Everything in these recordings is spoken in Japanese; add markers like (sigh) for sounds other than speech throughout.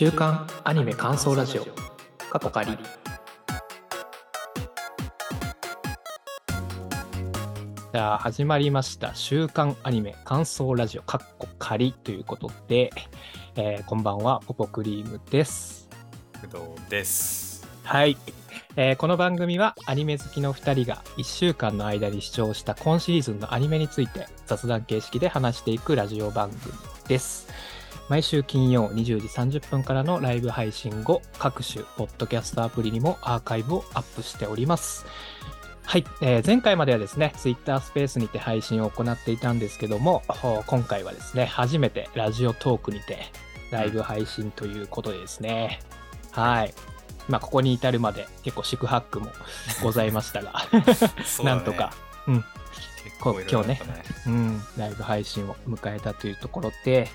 週刊アニメ感想ラジオ。過去仮。じゃあ始まりました。週刊アニメ感想ラジオ。かっこ仮ということで、えーこんばんは。ポポクリームです。工藤です。はい、えーこの番組はアニメ好きの2人が1週間の間に視聴した今シーズンのアニメについて雑談形式で話していくラジオ番組です毎週金曜20時30分からのライブ配信後各種ポッドキャストアプリにもアーカイブをアップしております。はい、えー前回まではですね Twitter スペースにて配信を行っていたんですけども今回はですね初めてラジオトークにてライブ配信ということでですね、はい。まあここに至るまで結構四苦八苦もございましたが、(laughs) ね。なんとか、うん、結構いろいろだったね。うん、ライブ配信を迎えたというところで、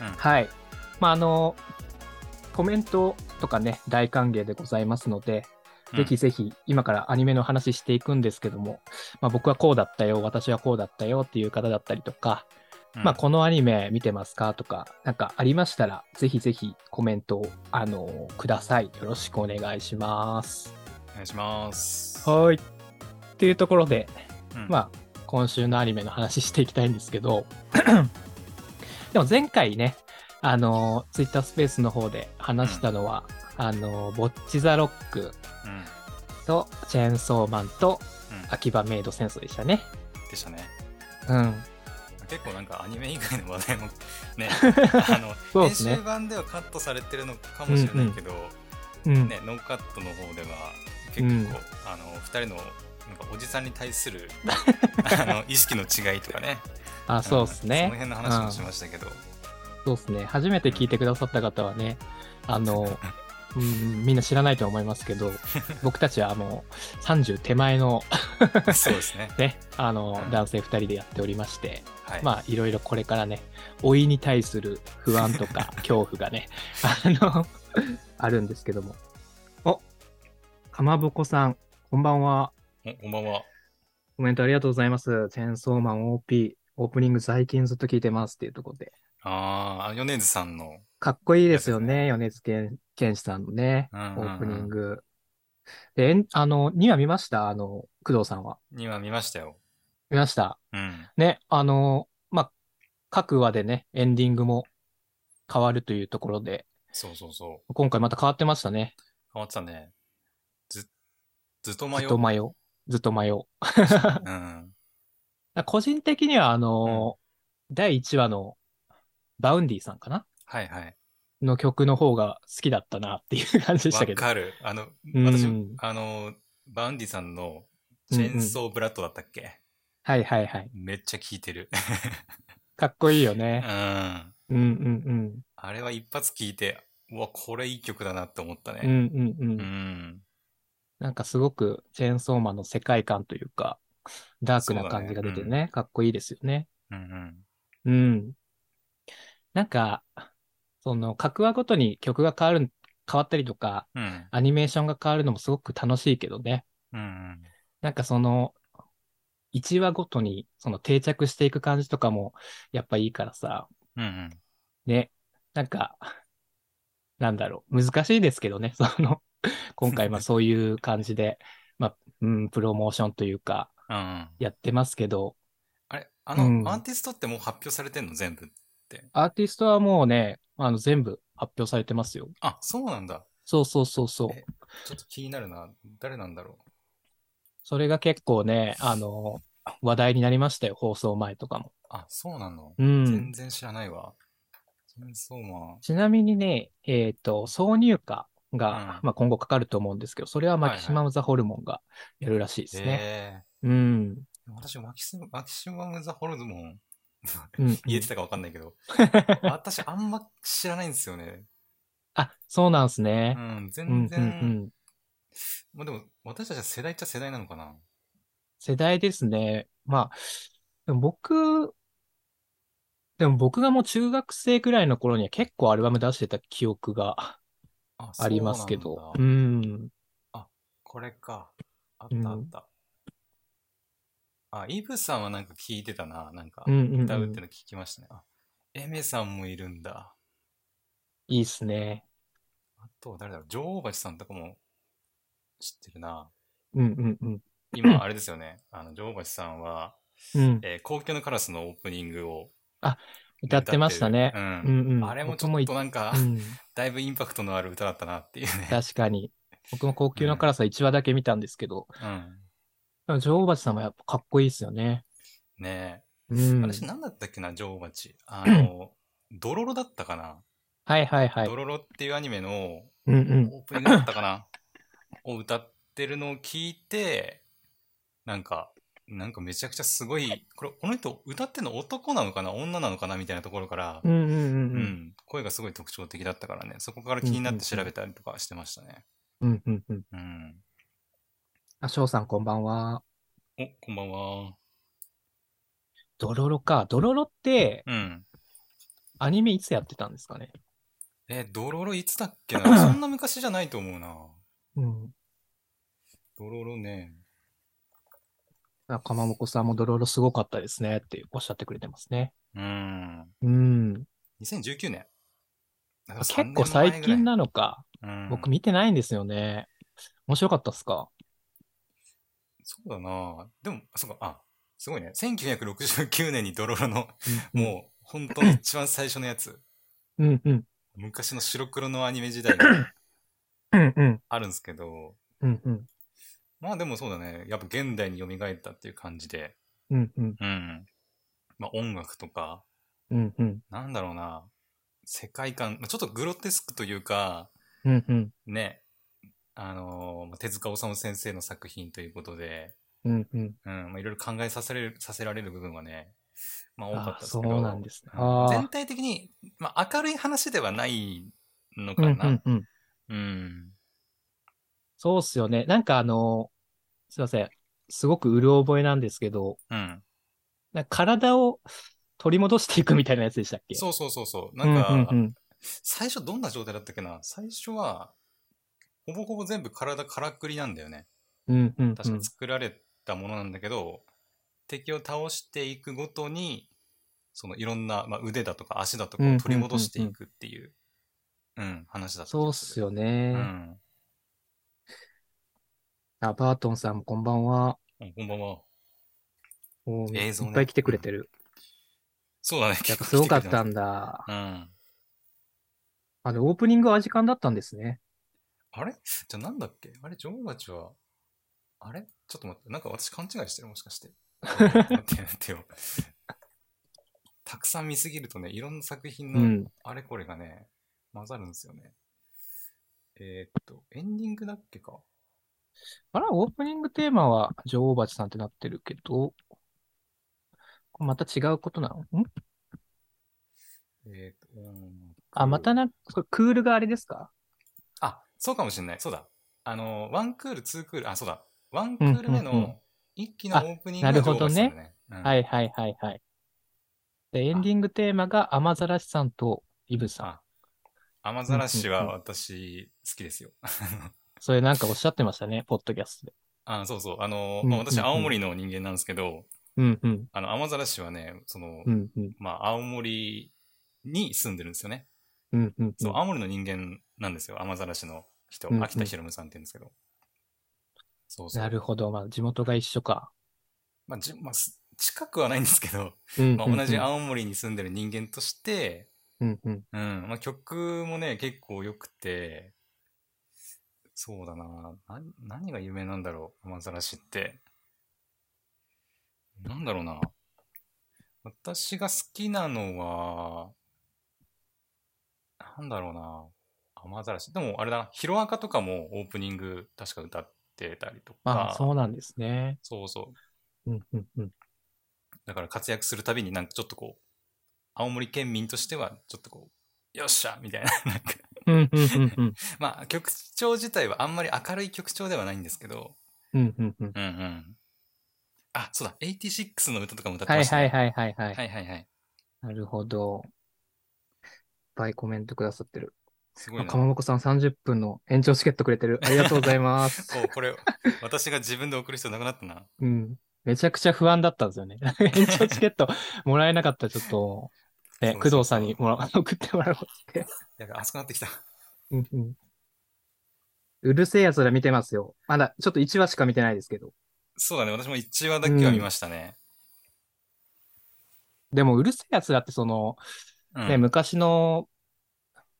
うんはい。まあ、あの、コメントとかね、大歓迎でございますので、ぜひぜひ、今からアニメの話していくんですけども、まあ、僕はこうだったよ、私はこうだったよっていう方だったりとか、うんまあ、このアニメ見てますかとか、なんかありましたら、ぜひぜひコメントを、あのください。よろしくお願いします。お願いします。はい。っていうところで、うんまあ、今週のアニメの話していきたいんですけど、でも前回ね、あの、ツイッタースペースの方で話したのは、あの、ボッチザロックうん。とチェーンソーマンとうん。秋葉メイド戦争でしたね。でしたね。うん。結構なんかアニメ以外の話題もね、(laughs) あの、編そうですね集版ではカットされてるのかもしれないけど、うん。ね、ノーカットの方では結構、うんあの、二人のなんかおじさんに対するあの意識の違いとかね。あ、そうですんそのね。辺の話もしましたけど。そうですね。初めて聞いてくださった方はね、あの、(laughs) うん、みんな知らないと思いますけど、(laughs) 僕たちはもう30手前の (laughs) そうですね。ね、あのう、ん男性2人でやっておりまして、はい。まあ、いろいろこれからね、老いに対する不安とか恐怖がね、あの、あるんですけども。お、かまぼこさん、こんばんは。おこんばんは。コメントありがとうございます。チェーンソーマン OP、オープニング最近ずっと聞いてますっていうところで。ああ、米津さんの。かっこいいですよね、米津玄玄師さんのね、オうんうんうんープニング。で、えんあの、2話見ました？あの、工藤さんは。には見ましたよ。見ました？うん。ね、あの、まあ、各話でね、エンディングも変わるというところで、そうそうそう。今回また変わってましたね。変わってたね。ず、ずっと迷う。ずっと迷う。ずっと迷う。うん。個人的には、あの、第1話の Vaundy さんかな？はいはい。の曲の方が好きだったなっていう感じでしたわけど。かる。あの、うん私、あの、 Vaundy さんのチェーンソーブラッドだったっけ、はいはいはい。めっちゃ聴いてる。(laughs) かっこいいようね。ん。うんうんあれは一発聴いて、うわ、これいい曲だなって思ったうん。うね。んうんう。うんん。なんかすごくチェーンソーマンの世界観というか、ダークな感じが出てそうね、かっこいいですよね。うんうん。うん。なんか、その、各話ごとに曲が変わる、変わったりとか、うん。アニメーションが変わるのもすごく楽しいけどね。うんうん。なんかその、1話ごとにその定着していく感じとかもやっぱいいからさ、うんうん。ね、なんか、なんだろう、難しいですけどね、その、今回まあそういう感じで、まあ、うん、プロモーションというか。やってますけど、あれあの、うんアーティストってもう発表されてんの全部って？アーティストはもうね、あの、全部発表されてますよ。あ、そうなんだ。そうそうそうそう。えちょっと気になるな。誰なんだろそれが結構ね、あの、話題になりましたよ、放送前とかも。う。あ、そうなの、うん全。然知らないわ。チェーンソーマン。ちなみにね、えっ、と、挿入歌が、うんまあ今後かかると思うんですけど、それはマキシマム・ザ・ホルモンがやるらしいですね。えうん。ー、私マキシマ、マキシマム・ザ・ホルモン、うん (laughs) 言えてたかわかんないけど、(laughs) 私あんま知らないんですよね。あ、そうなんすねう。ん、うん、全うん、う然、ん。まあでも、私たちは世代っちゃ世代なのかな。世代ですね。まあ、でも僕、でも僕がもう中学生くらいの頃には結構アルバム出してた記憶があ、ありますけど。そうなんだうん。これか。あっうんたあった。あ、イブさんはなんか聞いてたな。なんか歌うって。の聞きましたね。あ、エメさんもいるんだ。いいっすね。あと、誰だろう、女王蜂さんとかも知ってるな。うんうんうん。今、(clears throat) あれですよね。あの、女王蜂さんは、うん。えー、公共のカラスのオープニングを歌ってましたね。う。うんんうん。あれもちょっとなんか、うん。(laughs) だいぶインパクトのある歌だったなっていうね。確かに。僕も高級の辛さ1話だけ見たんですけど、うん。女王蜂さんもやっぱかっこいいですよね。ねうえ。ん。私、なんだったっけな、女王蜂。あの、(clears throat) ドロロだったかな。はいはいはいド。ロロっていうアニメの。オープニングだったかな。を歌ってるのを聞いて、なんか、なんかめちゃくちゃすごい、これ、この人歌ってんの男なのかな？女なのかな？みたいなところからう、んうんうんううん。ん、声がすごい特徴的だったからね、そこから気になって調べたりとかしてましたね。うんうんうん。うん。あ、翔さんこんばんは。お、こんばんは。ドロロか。ドロロって、うん。アニメいつやってたんですかね？え、ドロロいつだっけな？(clears throat) そんな昔じゃないと思うな。うん。ドロロね。あかまぼこさんもドロロすごかったですねっておっしゃってくれてますね。うん。うん。2019年。だから3結構最近なのか。うん、僕見てないんですよね。面白かったっすか？そうだなでも、そうか、あ、すごいね。1969年にドロロの、うんもう、本当の一番最初のやつ。うんうん。昔の白黒のアニメ時代が。あるんですけど、うんうん。まあでもそうだね。やっぱ現代に蘇ったっていう感じで。うんうん。うん。まあ音楽とか、うんうん。なんだろうな。世界観、まあちょっとグロテスクというか、うんうん。ね、あのー手塚治虫先生の作品ということで、うんうん。うん、まあいろいろ考えさせられる、させられる部分はね、まあ多かったあですけど。そうなんですね。全体的に、まあ明るい話ではないのあ。うんかな。うんうん。うん。そうっすよね。なんかあの、すいません。すごくうる覚えなんですけど、うん。な体を取り戻していくみたいなやつでしたっけ？そうそうそうそう。うなんか、うんうん最初どんな状態だったっけな？最初は、ほぼほぼ全部体からくりなんだよね。うんうんうん。確か作られたものなんだけど、敵を倒していくごとに、そのいろんな、まあ、腕だとか足だとかを取り戻していくっていう、うん、話だった気そうっがすよね。うん。あ、バートンさんもこんばんは。うんこんばんは。おー映像ねいっぱい来てくれてる。そうだね。やっぱすごかったんんだ。うん。あの、オープニングは時間だったんですね。あれ？じゃあなんだっけ？あれ、女王蜂は、あれ？ちょっと待って、なんか私勘違いしてる？もしかして。待って待ってよ。たくさん見すぎるとね、いろんな作品のうん。あれこれがね、混ざるんですよね。えーっと、エンディングだっけか？あら、オープニングテーマは女王蜂さんってなってるけど、また違うことなのん？えーっと、うんあ、またな、クールがあれですか？あ、そうかもしれない。そうだ。あの、ワンクール、ツークール、あ、そうだ。ワンクール目うんうんうんの一期のオープニングあなるほどね。うんはいはいはいはい。で、エンディングテーマが雨ざらしさんとイブさん。あ、雨ざらしはうんうんうん私好きですよ。(laughs) それなんかおっしゃってましたね、ポッドキャストで。あ、そうそう。あの、うんまあ、私、うんうん青森の人間なんですけど、うんうん。あの、雨ざらしはね、その、うんうん。まあ、青森に住んでるんですよね。うんうん。そう、青森の人間なんですよ。雨ざらしの人。うんうん秋田ひろむさんって言うんですけど。そうそう。なるほど。まあ、地元が一緒か。まあ、じまあ、す近くはないんですけど、うんまあ、同じ青森に住んでる人間として、うんうん。うん、まあ、曲もね、結構良くて、そうだなな何が有名なんだろう、雨ざらしって。なんだろうな。私が好きなのは、なんだろうな。雨ざらし。でも、あれだな、ヒロアカとかもオープニング確か歌ってたりとまか。あ、そうなんですね。そうそう。うんうんうん。だから活躍するたびになんかちょっとこう、青森県民としてはちょっとこう、よっしゃみたいな、(laughs) なんか、うんうんうんうん。(laughs) まあ曲調自体はあんまり明るい曲調ではないんですけど、うんうんうん。うんうん。あ、そうだ、86の歌とかも歌ってはいましたね。はいはいはいはい。はいはいはい。なるほど。いっぱいコメントくださってる。すごいなあか。まぼこさん30分の延長チケットくれてる。(laughs) ありがとうございます。そう、これ、私が自分で送る必要なくなったな。うん。めちゃくちゃ不安だったんですよね。(laughs) 延長チケットもらえなかったらちょっと、(laughs) ね、工藤さんにもら送ってもらおうって。やべ、熱くなってきた。うんうん。うるせえ奴ら見てますよ。まだ、ちょっと1話しか見てないですけど。そうだね、私も1話だけは見ましたね。でも、うるせえ奴らってその、うん。ね、昔の、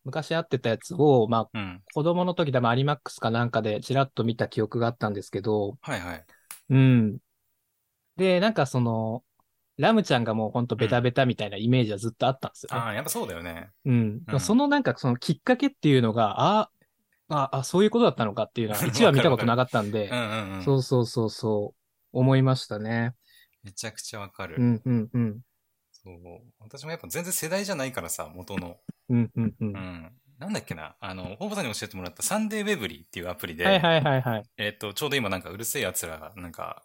昔会ってたやつを、まあ、うん。子供の時多分アニマックスかなんかでちらっと見た記憶があったんですけど、はいはい。うん。で、なんかその、ラムちゃんがもうほんとベタベタみたいなイメージはずっとあったんですよね。ああ、やっぱそうだよね。うん。うんそのなんかそのきっかけっていうのが、ああ、あ、そういうことだったのかっていうのは (laughs) 1話見たことなかったんでうん、うんうん。そうそうそうそう、思いましたね。めちゃくちゃわかる。うんうんうん。そう。私もやっぱ全然世代じゃないからさ、元の。うんうんう。うんん。なんだっけな、あの、大場さんに教えてもらったサンデーウェブリーっていうアプリで、はいはいはいはい。えっと、ちょうど今なんかうるせえ奴らが、なんか、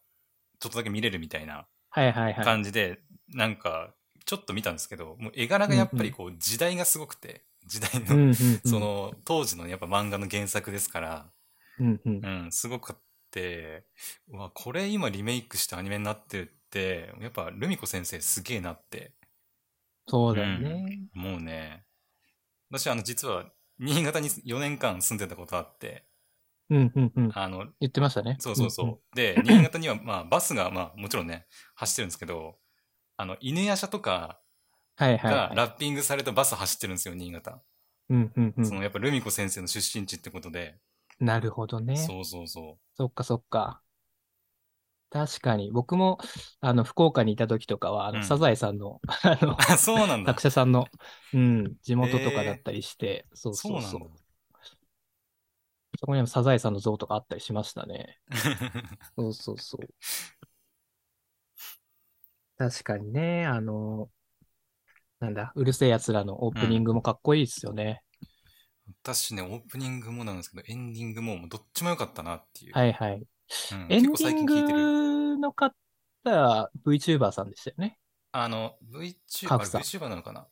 ちょっとだけ見れるみたいなはいはいはい。感じで、なんか、ちょっと見たんですけど、もう絵柄がやっぱりこう、時代がすごくて、時代の、うんうんうん。そ、の、当時のやっぱ漫画の原作ですから、うんうん。うん、すごくって、うわ、これ今リメイクしてアニメになってるって、やっぱルミ子先生すげえなって、そうだよね。もうね、私あの実は新潟に4年間住んでたことあって、うんうんうん。あの、言ってましたね。そうそうそう。んんで、新潟にはまあバスがまあもちろんね、走ってるんですけど、あの、犬夜叉とかはいはいはい。がラッピングされたバス走ってるんですよ、新潟。うんうんうん。そのやっぱルミ子先生の出身地ってことで、なるほどね。そうそうそそっかそっか。確かに。僕も、あの、福岡にいた時とかは、あの、うんサザエさんの、(laughs) あのう。、あ、そうなんだ作。者さんの、うん、地元とかだったりして、そうそそううそう。なんだ。そこにもサザエさんの像とかあったりしましたね。(laughs) そうそうそう。確かにね、あの、なんだ、うるせえ奴らのオープニングもかっこいいですよね。私ね、オープニングもなんですけど、エンディングももうどっちも良かったなっていう。はいはい。うんエンディン。グの方は VTuber さんでしたよね。あの、VTuber、VTuber なのかな？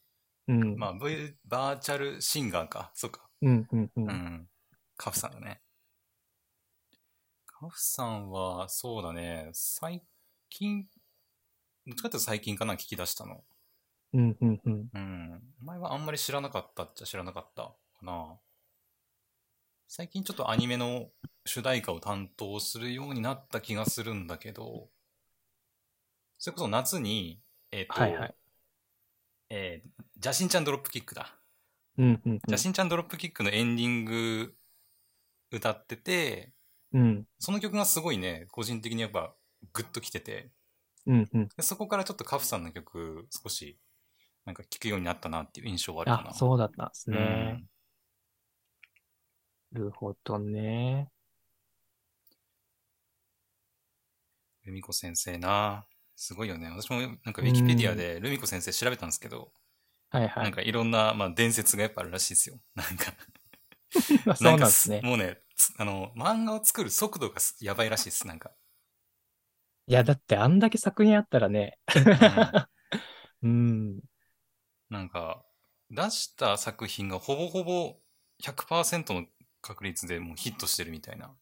うん。まあ、v、バーチャルシンガーか。そうか。うんうんう。うんん。カフさんだね。カフさんは、そうだね、最近、どっちかっていうと最近かな、聞き出したの。うんうんうん。うん。前はあんまり知らなかったっちゃ知らなかったかな。最近ちょっとアニメの主題歌を担当するようになった気がするんだけど、それこそ夏に、えっ、と、はいはい。えー、ジャシンちゃんドロップキックだ。うんうんジャシンちゃんドロップキックのエンディング歌ってて、うん。うんその曲がすごいね、個人的にやっぱグッときてて、うんうん。でそこからちょっとカフさんの曲少しなんか聴くようになったなっていう印象はあるかな。あ、そうだったんですうね。んなるほどね。ルミ子先生な。すごいよね。私もなんかウィキペディアでルミ子先生調べたんですけど、はいはい。なんかいろんな、まあ、伝説がやっぱあるらしいですよ。なんか、(laughs) そうなんかですね。もうね、つあの、漫画を作る速度がすやばいらしいです。なんか。いや、だってあんだけ作品あったらね。うん (laughs) うん。なんか、出した作品がほぼほぼ100%の確率でもうヒットしてるみたいな。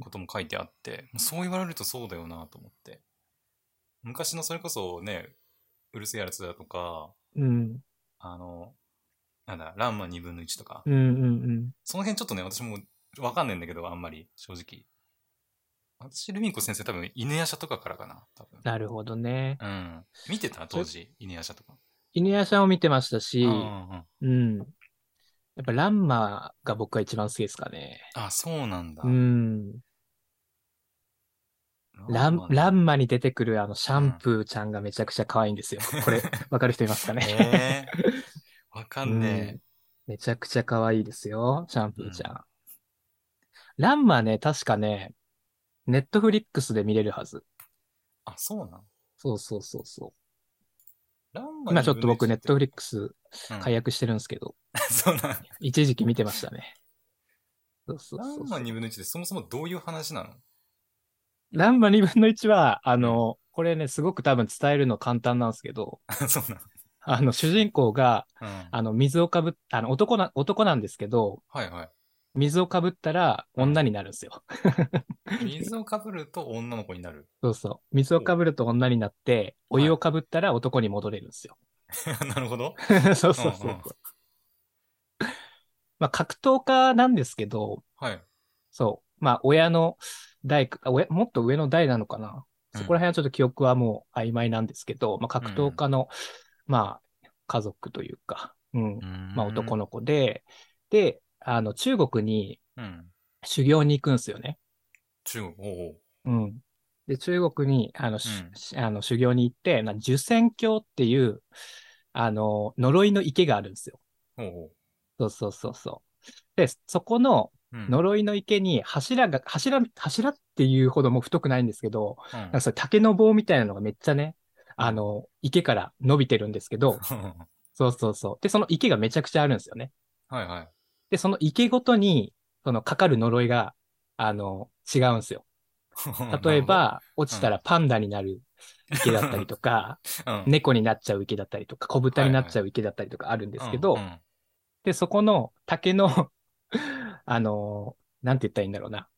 ことも書いてあって、そう言われるとそうだよなと思って。昔のそれこそね、うるせえやつだとか、うん。あの、なんだ、ランマ2分の1とか、うんうんうん。その辺ちょっとね、私もわかんないんだけど、あんまり、正直。私、ルミ子先生多分、犬夜叉とかからかな、多分。なるほどね。うん。見てた？当時、犬夜叉とか。犬夜叉を見てましたし、うんうんうん。やっぱランマが僕が一番好きですかね。あ、そうなんだ。うん。ラン、ランンマに出てくるあのシャンプーちゃんがめちゃくちゃ可愛いんですよ。これ、(laughs) わかる人いますかね？えー、わかんねめちゃくちゃ可愛いですよ、シャンプーちゃん。ランマね、確かね、ネットフリックスで見れるはず。あ、そうなん？そうそうそうそう。今ちょっと僕ネットフリリックスッ解約してるんですけど、(laughs) そうなん。一時期見てましたね。そうそうランマ2分の1ってそもそもどういう話なの？ランマ2分の1は、あの、これね、すごく多分伝えるの簡単なんですけど、(laughs) そうなあの、主人公が、のうん。あの、水をかぶっ、あの、男な、男なんですけど、はいはい。水をかぶったら女になるんですよ。水をかぶると女の子になる。そうそう。水をかぶると女になって、お湯をかぶったら男に戻れるんですよ。(laughs) なるほど。(laughs) そうそうそう。うんうんまあ、格闘家なんですけど、はい。そう。まあ、親の代か、親もっと上の代なのかな。そこら辺はちょっと記憶はもう曖昧なんですけど、まあ、格闘家の、まあ、家族というか、うん。まあ、男の。の子で、で、あの、中国にうん。修行に行くんですよね。中国、おうおう。うん。で、中国に、あの、しうんしあの修行に行って、な受仙峡っていう、あの、呪いの池があるんですよ。おうおう。そうそうそうそう。で、そこのうん。呪いの池に柱が、柱、柱っていうほども太くないんですけど、うんなんかそれ竹の棒みたいなのがめっちゃね、あの、池から伸びてるんですけど、そうそうそう。で、その池がめちゃくちゃあるんですよね。はいはい。で、その池ごとに、そのかかる呪いが、あの、違うんですよ。(laughs) 例えば、落ちたらパンダになる池だったりとか、なるほど、猫になっちゃう池だったりとか、小豚になっちゃう池だったりとかあるんですけど、うんうん。で、そこの竹の、(laughs) あの、なんて言ったらいいんだろうな。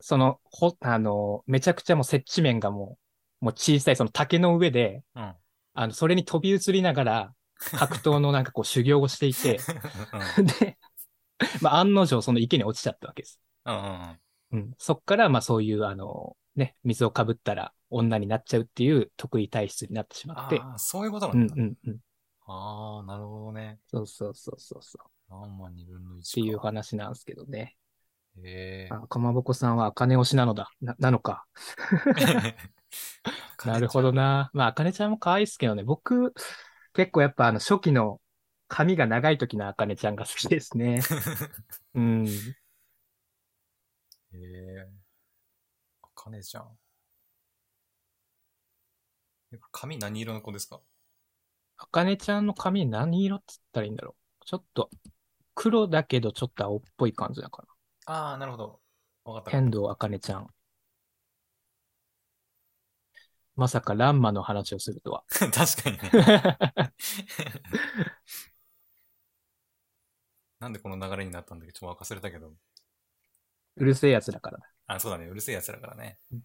その、ほ、あの、めちゃくちゃもう接地面がもう、もう小さいその竹の上で、うん。あの、それに飛び移りながら、格闘のなんかこう修行をしていて、で、まあ、案の定その池に落ちちゃったわけです。うんうんうんうん。そっから、まあそういう、あの、ね、水をかぶったら女になっちゃうっていう得意体質になってしまって。ああ、そういうことなうんんだ。うんうん。ああ、なるほどね。そうそうそうそうそう。何万二分の一っていうか。話なんですけどね。へえ。あ、かまぼこさんは茜推しなのだ。な、なのか。(laughs) (laughs) なるほどな。まあ、茜ちゃんも可愛いですけどね。僕、結構やっぱあの初期の髪が長い時の茜ちゃんが好きですね。(laughs) うん。へえ。あかねちゃん。え髪何色の子ですか？茜ちゃんの髪何色っつったらいいんだろう。ちょっと黒だけどちょっと青っぽい感じだかああ、なるほど。わかっな。た。天童茜ちゃん。まさかランマの話をするとは。(laughs) 確かにね。(laughs) なんでこの流れになったんだっけ？ちょっと忘れたけど。うるせえやつだからだ。あ、そうだね。うるせえ奴らからねうん。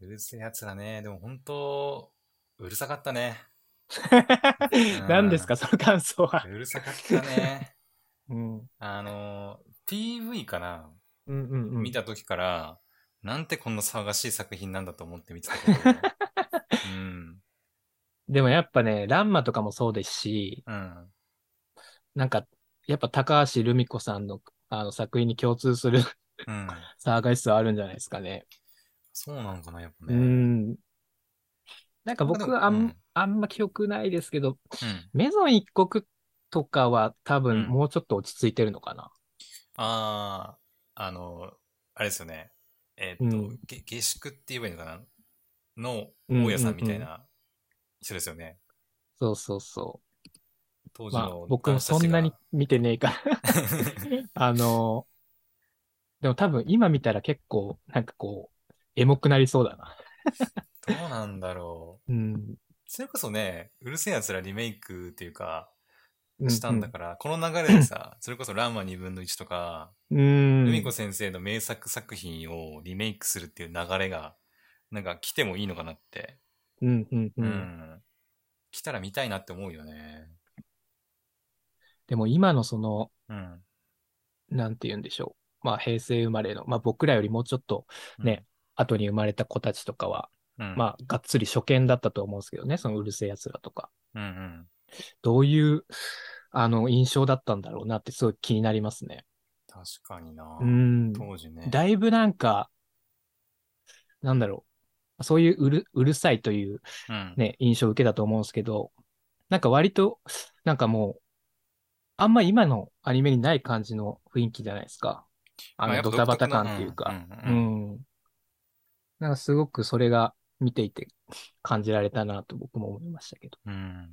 うるせえ奴らね。でも本当、うるさかったね。(laughs) 何ですか、その感想は。うるさかったね。うん。あの、PV かな、うんうんうん。見た時から、なんてこんな騒がしい作品なんだと思って見てたけど。うん。でもやっぱね、ランマとかもそうですし、うん。なんか、やっぱ高橋留美子さんのあの作品に共通するうん。騒がしさはあるんじゃないですかね。そうなのかな、やっぱうね。ん。なんか僕はあん,、うんあんま記憶ないですけど、うん。メゾン一国とかは多分うんもうちょっと落ち着いてるのかな。ああ、あの、あれですよね。えーっと、うんげ下宿って言えばいいのかな？のうん大家さんみたいな人ですよね。そうそうそう。まあ当時の僕もそんなに見てねえから。(laughs) あの、でも多分今見たら結構なんかこう、エモくなりそうだな。どうなんだろう。うん。それこそね、うるせえ奴らリメイクっていうか、うしたんだから、この流れでさ、(laughs) それこそランマ2分の1とか、うん。ルミ子先生の名作作品をリメイクするっていう流れが、なんか来てもいいのかなって。うんうんう。うんん。来たら見たいなって思うよね。でも今のその、うん。なんて言うんでしょう。まあ平成生まれの、まあ僕らよりもうちょっとね、後に生まれた子たちとかは、うん。まあがっつり初見だったと思うんですけどね、そのうるせえ奴らとか。うんうん。どういう、あの、印象だったんだろうなってすごい気になりますね。確かにな。うん。当時ね。だいぶなんか、なんだろう。そういううる、うるさいといううん。ね、印象を受けたと思うんですけど、なんか割と、なんかもう、あんま今のアニメにない感じの雰囲気じゃないですか。あの、ドタバタ感っていうか。うん。なんかすごくそれが見ていて感じられたなと僕も思いましたけど。うん。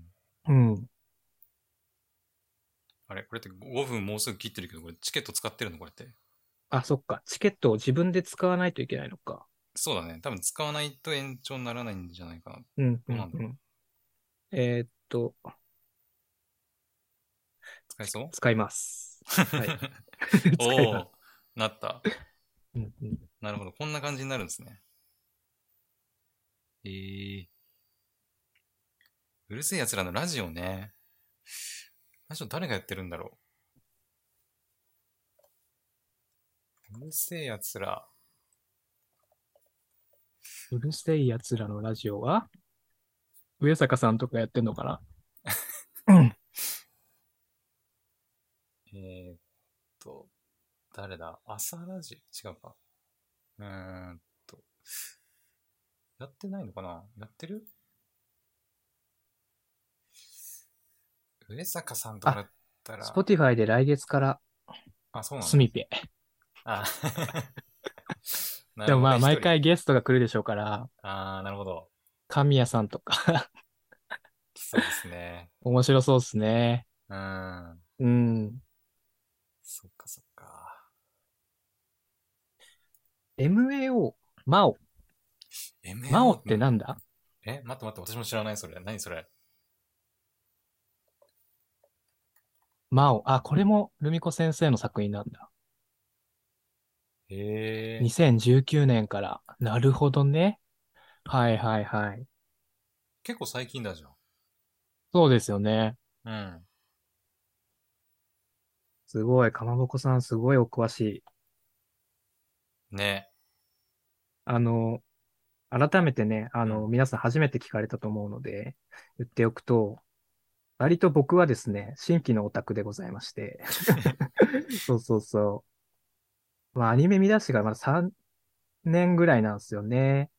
うん。あれ？これって5分もうすぐ切ってるけど、これチケット使ってるの？これって。あ、そっか。チケットを自分で使わないといけないのか。そうだね。多分使わないと延長にならないんじゃないかな。うん、う、どうんなんだろうん。えーっと、使えそう？使います。はい。(laughs) (laughs) おまおなった。す。うんうんなるほど。こんな感じになるんですね。えー。うるせえ奴らのラジオね。ラジオ誰がやってるんだろうるせえやつら。うるせえ奴らのラジオは？上坂さんとかやってんのかな？うん。えー、っと、誰だ？朝ラジ？オ違うか。うーんと。やってないのかな？やってる？上坂さんとかだったら。Spotify で来月からあ、そうなのスミペ。あ (laughs) なでもまあ毎回。ゲストが来るでしょうから、ああ、なるほど。神谷さんとかそうですね。面白そうですね。うん。うん。そっかそっか。MAO、マオ。MAO マオってなんだ？え待って待って、私も知らないそれ。何それ？マオ。あ、これもルミ子先生の作品なんだ。へえ。2019年から。なるほどね。はいはいはい。結構最近だじそうですよね。ゃん。うん。すごい。かまぼこさんすごいお詳しい。ね。あの、改めてね、あの、う皆さん初めて聞かれたと思うので、言っておくと、割と僕はですね、新規のオタクでございまして。(laughs) そうそうそう。まあ、アニメ見出しがまだ3年ぐらいなんですよね。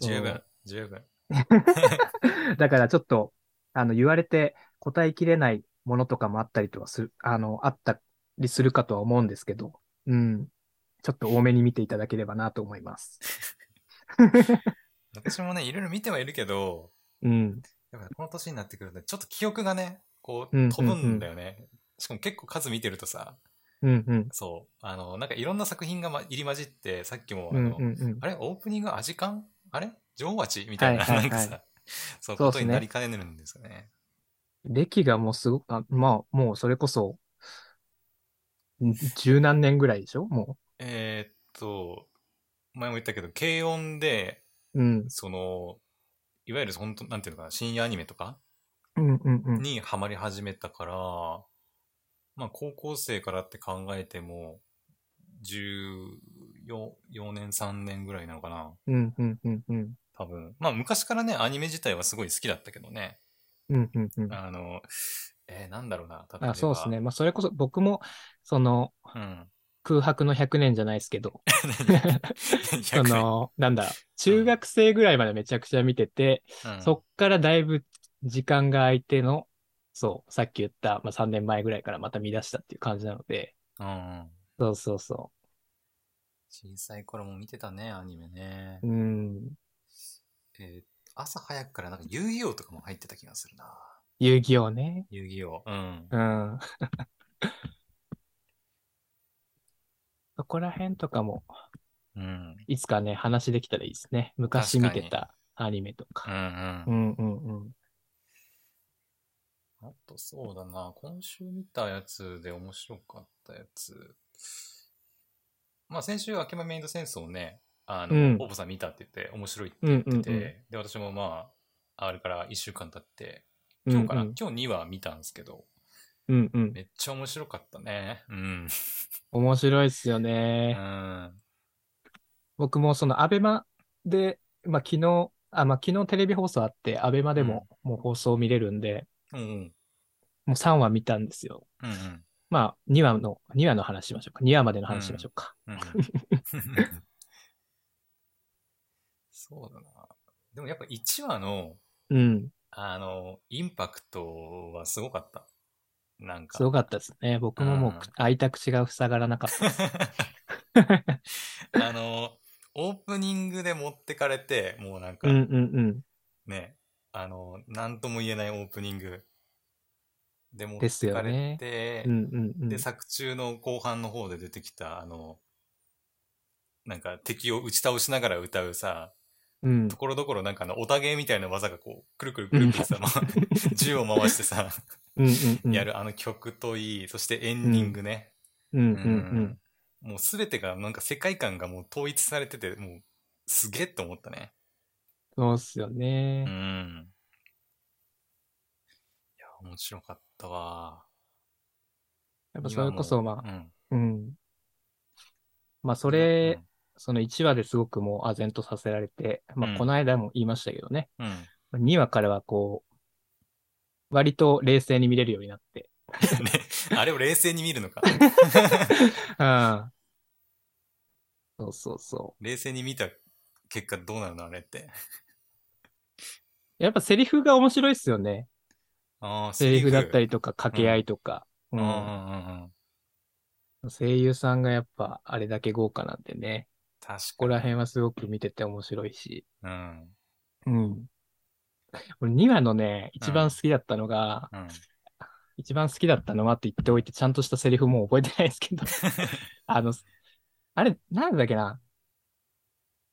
十分。十分。(laughs) だからちょっと、あの、言われて答えきれないものとかもあったりとはする、あの、あったりするかとは思うんですけど、うん。ちょっと多めに見ていただければなと思います。(laughs) 私もね、いろいろ見てはいるけど、うん。やっぱこの年になってくると、ちょっと記憶がね、こう、うん飛ぶんだよね。しかも結構数見てるとさ、うんうん。そう、あの、なんかいろんな作品が、ま、入り混じって、さっきも、あうんの、うんうん。あれ？オープニングアジカンあれ？女王蜂みたいな、はいはいはいなんかさ、そう、ことになりかねるんですよね。歴がもうすごく、あまあ、もうそれこそ、ん十何年ぐらいでしょ？もえーっと、前も言ったけど、軽音で、う。うん。その、いわゆる本当なんていうのかな、深夜アニメとか？にハマり始めたから、まあ高校生からって考えても、14 4年、3年ぐらいなのかな、うんうんうんうん。多分。まあ昔からね、アニメ自体はすごい好きだったけどね。うんうんうん。あの、えーなんだろうな、例えば。あ、そうですね。。まあ、それこそ僕も、その、うん。空白の100年じゃないですけど、(laughs) そ100の、なんだ、中学生ぐらいまでめちゃくちゃ見てて、うんそっからだいぶ時間が空いての、そう、さっき言った、まあ、3年前ぐらいからまた見出したっていう感じなので、うんうん。そうそうそ小さい頃も見てたね、アニメねう。。うん。えー朝早くからなんか遊戯王とかも入ってた気がするな。遊戯王ね。遊戯王。うん。うん。そこら辺とかも、うん。いつかね、話できたらいいですね。昔見てたアニメとうか。んうん。うんうんうん。あとそうだな、今週見たやつで面白かったやつ。まあ先週、秋葉メイド戦争ね、あの、うんオポさん見たって言って面白いって言ってて、うんうんうんで、私もまあ、あれから1週間経って、今日かな、うんうん今日2話見たんですけど、うんうん。めっちゃ面白かったね。うん。面白いっすようね。ん。僕もそのアベマで、まあ昨日、あ、まあ昨日テレビ放送あって、アベマでももう放送見れるんで、うんうん。もう3話見たんですよ。うんうん。まあ2話の、2話の話しましょうか。2話までの話しましょうか。うんうんそうだな。でもやっぱ1話の、うん。あの、インパクトはすごかった。なんか。すごかったですね。僕ももううん開いた口が塞がらなかった。(laughs) あの、オープニングで持ってかれて、もうなんかうんうんうん。ね、あの、なんとも言えないオープニングで持っですよてかれねて、うんうんうん。で、作中の後半の方で出てきた、あの、なんか敵を打ち倒しながら歌うさ、うんところどころなんかあの、おたげみたいな技がこう、くるくるくるくるさ、(laughs) まあ銃を回してさ。やるあの曲といい、そしてエンディングね。うんうんうん。もうすべてがなんか世界観がもう統一されてて、もうすげえって思ったね。そうっすようね。ん。いや、面白かったわ。やっぱそれこそ、まあ、うん。うん。まあ、それ、その1話ですごくもう唖然とさせられて、まあ、うんこの間も言いましたけどね、うん。うん。2話からはこう、割と冷静に見れるようになって、(laughs) ねあれを冷静に見るのか。うん。そうそうそ冷静に見た結果どうなるのあれって。う。やっぱセリフが面白いっすよね。ああ、セリフだったり。りとか掛け合いとか。ううんんうんうんうん。声優さんがやっぱあれだけ豪華なんでね。確かに。ここら辺はすごく見てて面白いし。うん。うん。(laughs) 俺2話のね、一番好きだったのが、うん。一番好きだったのはって言っておいて、ちゃんとしたセリフもう覚えてないですけど、(laughs) あの、あれ、なんだっけな。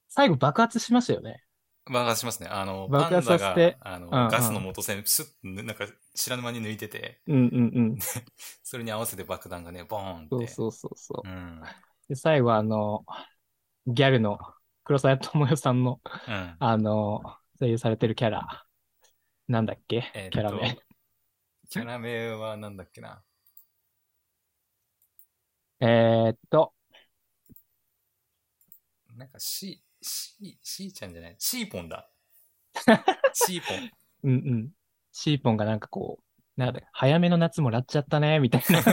最後爆発しましたよね。爆発しますね。あの、爆発させてが、あの、うんうんガスの元栓、スッと、なんか、知らぬ間に抜いてて、うんうんうん。(laughs) それに合わせて爆弾がね、ボーンって。そうそうそうそう。うん。で、最後あの、ギャルの黒沢智代さんの、うん。あの、声優されてるキャラ、なんだっけ、えーっとキャラ名。(laughs) キャラ名はなんだっけな？えー、っと、なんか、シー、シー、シーちゃんじゃない？シーポンだ。(laughs) シーポン。うんうん。シーポンがなんかこう、なんだ、早めの夏もらっちゃったね、みたいな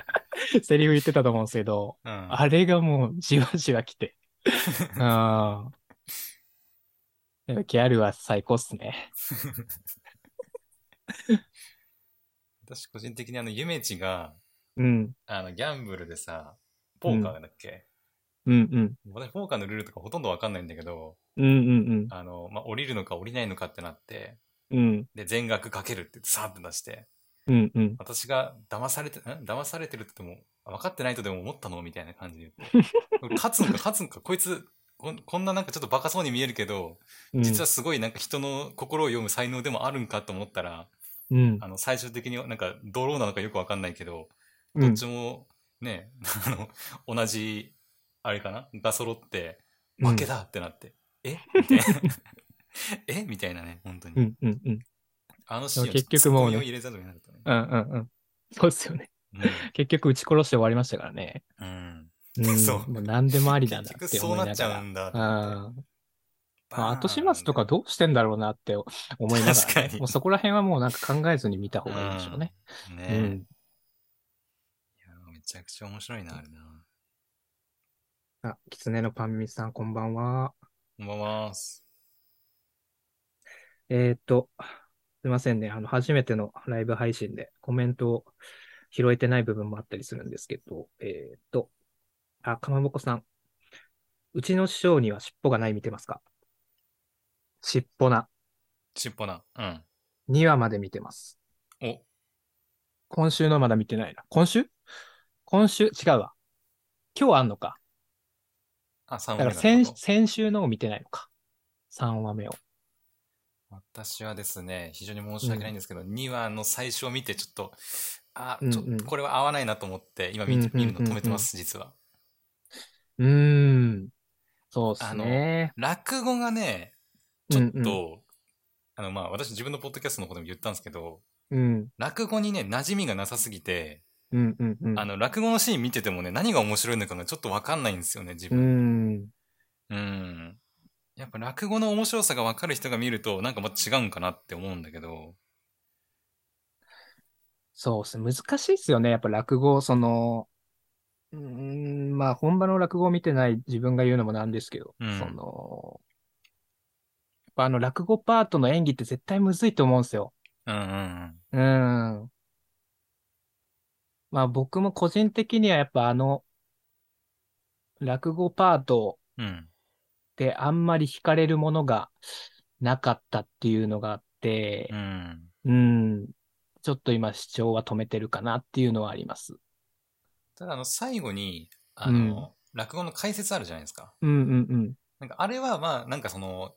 (laughs) セリフ言ってたと思うんですけど、うん。あれがもうじわじわ来て。ああ。ギャルは最高っすね。私個人的にあの、ゆめちが、うん。あの、ギャンブルでさ、ポーカーだっけ、うんうん。私、ポーカーのルールとかほとんどわかんないんだけど、うんうんあの、まあ、降りるのか降りないのかってなって、うん。うん。で、全額かけるってさーって出して、うんうん。私が騙されて、ん？騙されてるって言っても、分かってないとでも思ったの？みたいな感じで言って。(laughs) 勝つのか勝つのか、こいつこん、こんななんかちょっとバカそうに見えるけど、うん実はすごいなんか人の心を読む才能でもあるんかと思ったら、うん。あの、最終的になんか、ドローなのかよくわかんないけど、どっうんちもね、(laughs) あの、同じ、あれかな？が揃って、うん負けだってなって、え？みたいな。(laughs) え？みたいなね、本当に。うんうんうん。あのシーンは結局もうね入れざるを得なかったね。うんうんうん。そうっすよね。(laughs) 結局撃ち殺して終わりましたからね。うん。うん。そうもう何でもあうん。りだなってそうなっちゃ思いながら。うんだとうん。思って。まあ、後始末とかどうしてんだろうなって思いながら、確かにもうそこら辺はもうなんか考えずに見た方がいいでしょうね。う。ねうん。いやめちゃくちゃ面白いな、あれな。あ、キツネのパンミさん、こんばんは。こんばんは。えーっと、すいませんね。あの、初めてのライブ配信でコメントを拾えてない部分もあったりするんですけど、えーっと、あ、かまぼこさん。うちの師匠には尻尾がない見てますか？尻尾な。しっぽな。うん。2話まで見てます。お、今週のまだ見てないな。今週？今週？違うわ。今日あんのか。あ、3だから話目先先週のを見てないのか。3話目を。私はですね、非常に申し訳ないんですけど、2話の最初を見てちょっと、あ、うんうんちょっとこれは合わないなと思って、今見るの止めてます、実は。うーん。そうっすあのね。落語がね、ちょっと、うんうあの、まあ、私自分のポッドキャストの方でも言ったんですけど、うん。落語にね、馴染みがなさすぎて、うんうんうん。あの、落語のシーン見ててもね、何が面白いのかがちょっとわかんないんですよね、自う分。ん。うん。やっぱ落語の面白さがわかる人が見ると、なんかまた違うんかなって思うんだけど、そうっすね。難しいっすよね。やっぱ落語、その、うーん、まあ本場の落語を見てない自分が言うのもなんですけど、うんその、あの落語パートの演技って絶対むずいと思うんですよ。うんうんうん。まあ僕も個人的にはやっぱあの、落語パートうん。うん。であんまり惹かれるものがなかったっていうのがあってう、ん。うん、ちょっと今視聴は止めてるかなっていうのはあります。ただ、あの、最後に、あの、落語の解説あるじゃないですか。うんうんうん。なんか、あれは、まあ、なんかその、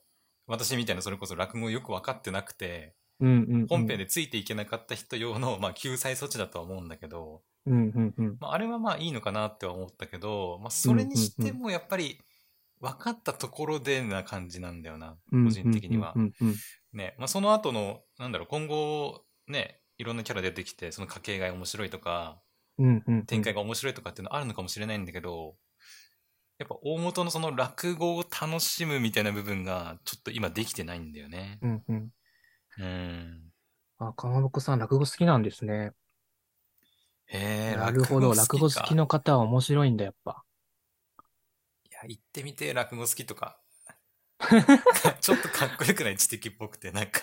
私みたいな、それこそ落語よく分かってなくて、うんうんうん。本編でついていけなかった人用の、まあ、救済措置だとは思うんだけど、うんうんうん。まあ、あれはまあいいのかなっては思ったけど、まあ、それにしてもやっぱり、分かったところでな感じなんだよな、個人的にはう。んうんね、まあ、その後の、なんだろう、今後、ね、いろんなキャラ出てきて、その家系が面白いとか、うんうんうん。展開が面白いとかっていうのあるのかもしれないんだけど、やっぱ大元のその落語を楽しむみたいな部分が、ちょっと今できてないんだよね。うんうん。うん。あ、かまぼこさん、落語好きなんですね。へえ、なるほど。落語好かきの方は面白いんだ、やっぱ。いや、行ってみて、落語好きとか。(laughs) (laughs) ちょっとかっこよくない？知的っぽくて、なんか。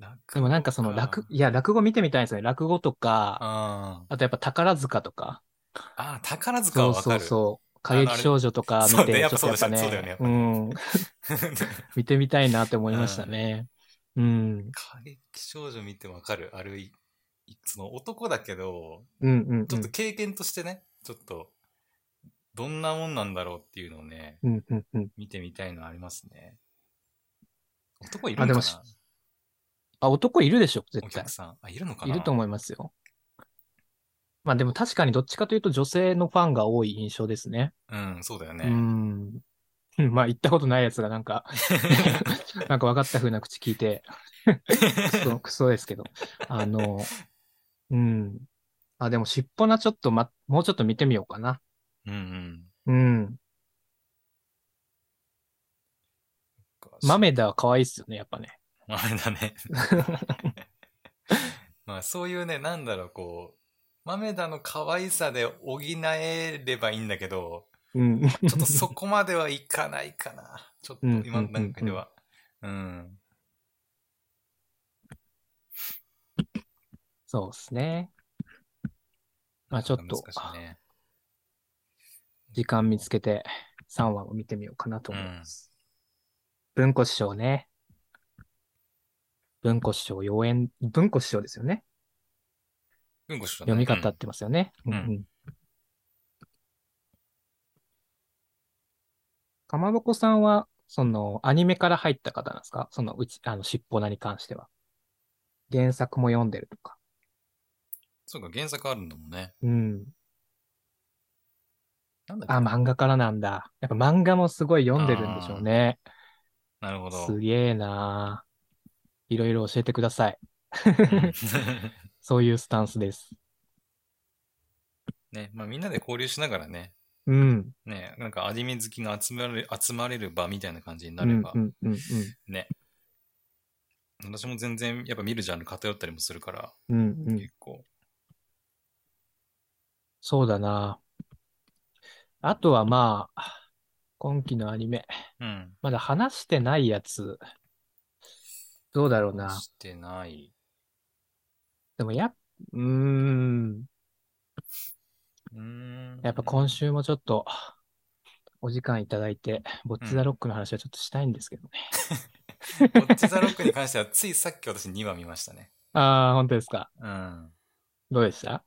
落でもなんかその落、いや、落語見てみたいんですね。落語とか、ああとやっぱ宝塚とか。ーあー、宝塚はそうわかる。そうそう。歌劇少女とか見て、ちょっとやっぱそうねね、そうだようん、(laughs) 見てみたいなって思いましたね。うん、歌劇少女見てわかる。あるい、その男だけど、うん、うん、ちょっと経験としてね、ちょっと、どんなもんなんだろうっていうのをね、うん、うん、うん。見てみたいのありますね。男いるあでもしのかなあ、男いるでしょ、お絶対客。さん。あ、いるのかな？いると思いますよ。まあでも確かにどっちかというと女性のファンが多い印象ですね。うん、そうだようね。ん。(laughs) まあ行ったことないやつがなんか、(laughs) なんか分かった風な口聞いて、(laughs) クソ、クソですけど。あの、うん。あ、でも尻尾なちょっとま、もうちょっと見てみようかな。うんうん。うん。豆田は可愛いっすよね、やっぱね。豆だね。(laughs) まあそういうね、なんだろう、こう、豆田の可愛さで補えればいいんだけど、うん。ちょっとそこまではいかないかな。ちょっとうん今の段階では。うん。そうっすね。まあちょっとね。時間見つけて3話を見てみようかなと思います。文庫師匠ね。文庫師匠、妖艶、文庫師匠ですよね。うんこしろね読み方合ってますよね。うんうんうん。かまぼこさんは、その、アニメから入った方なんですか？その、うち、あの、尻尾なに関しては。原作も読んでるとか。そうか、原作あるんだもんね。うん。なんだあ、漫画からなんだ。やっぱ漫画もすごい読んでるんでしょうね。なるほど。すげえなぁいろいろ教えてください。うんそういうスタンスです。ね、まあみんなで交流しながらね、うん。ね、なんかアニメ好きが集まれる、集まれる場みたいな感じにうなんれば、うんうんね。私も全然やっぱ見るジャンル偏ったりもするから、うん。うんうん。結構。そうだなあとはまあ、今期のアニメ。うん。まだ話してないやつ。どうだろうな。してない。でもやっ、うーん。うーん。やっぱ今週もちょっと、お時間いただいて、ボッチザロックの話はちょっとしたいんですけどね。こっちザロックに関しては、ついさっき私2話見ましたね。ああ、本当ですか。うん。どうでした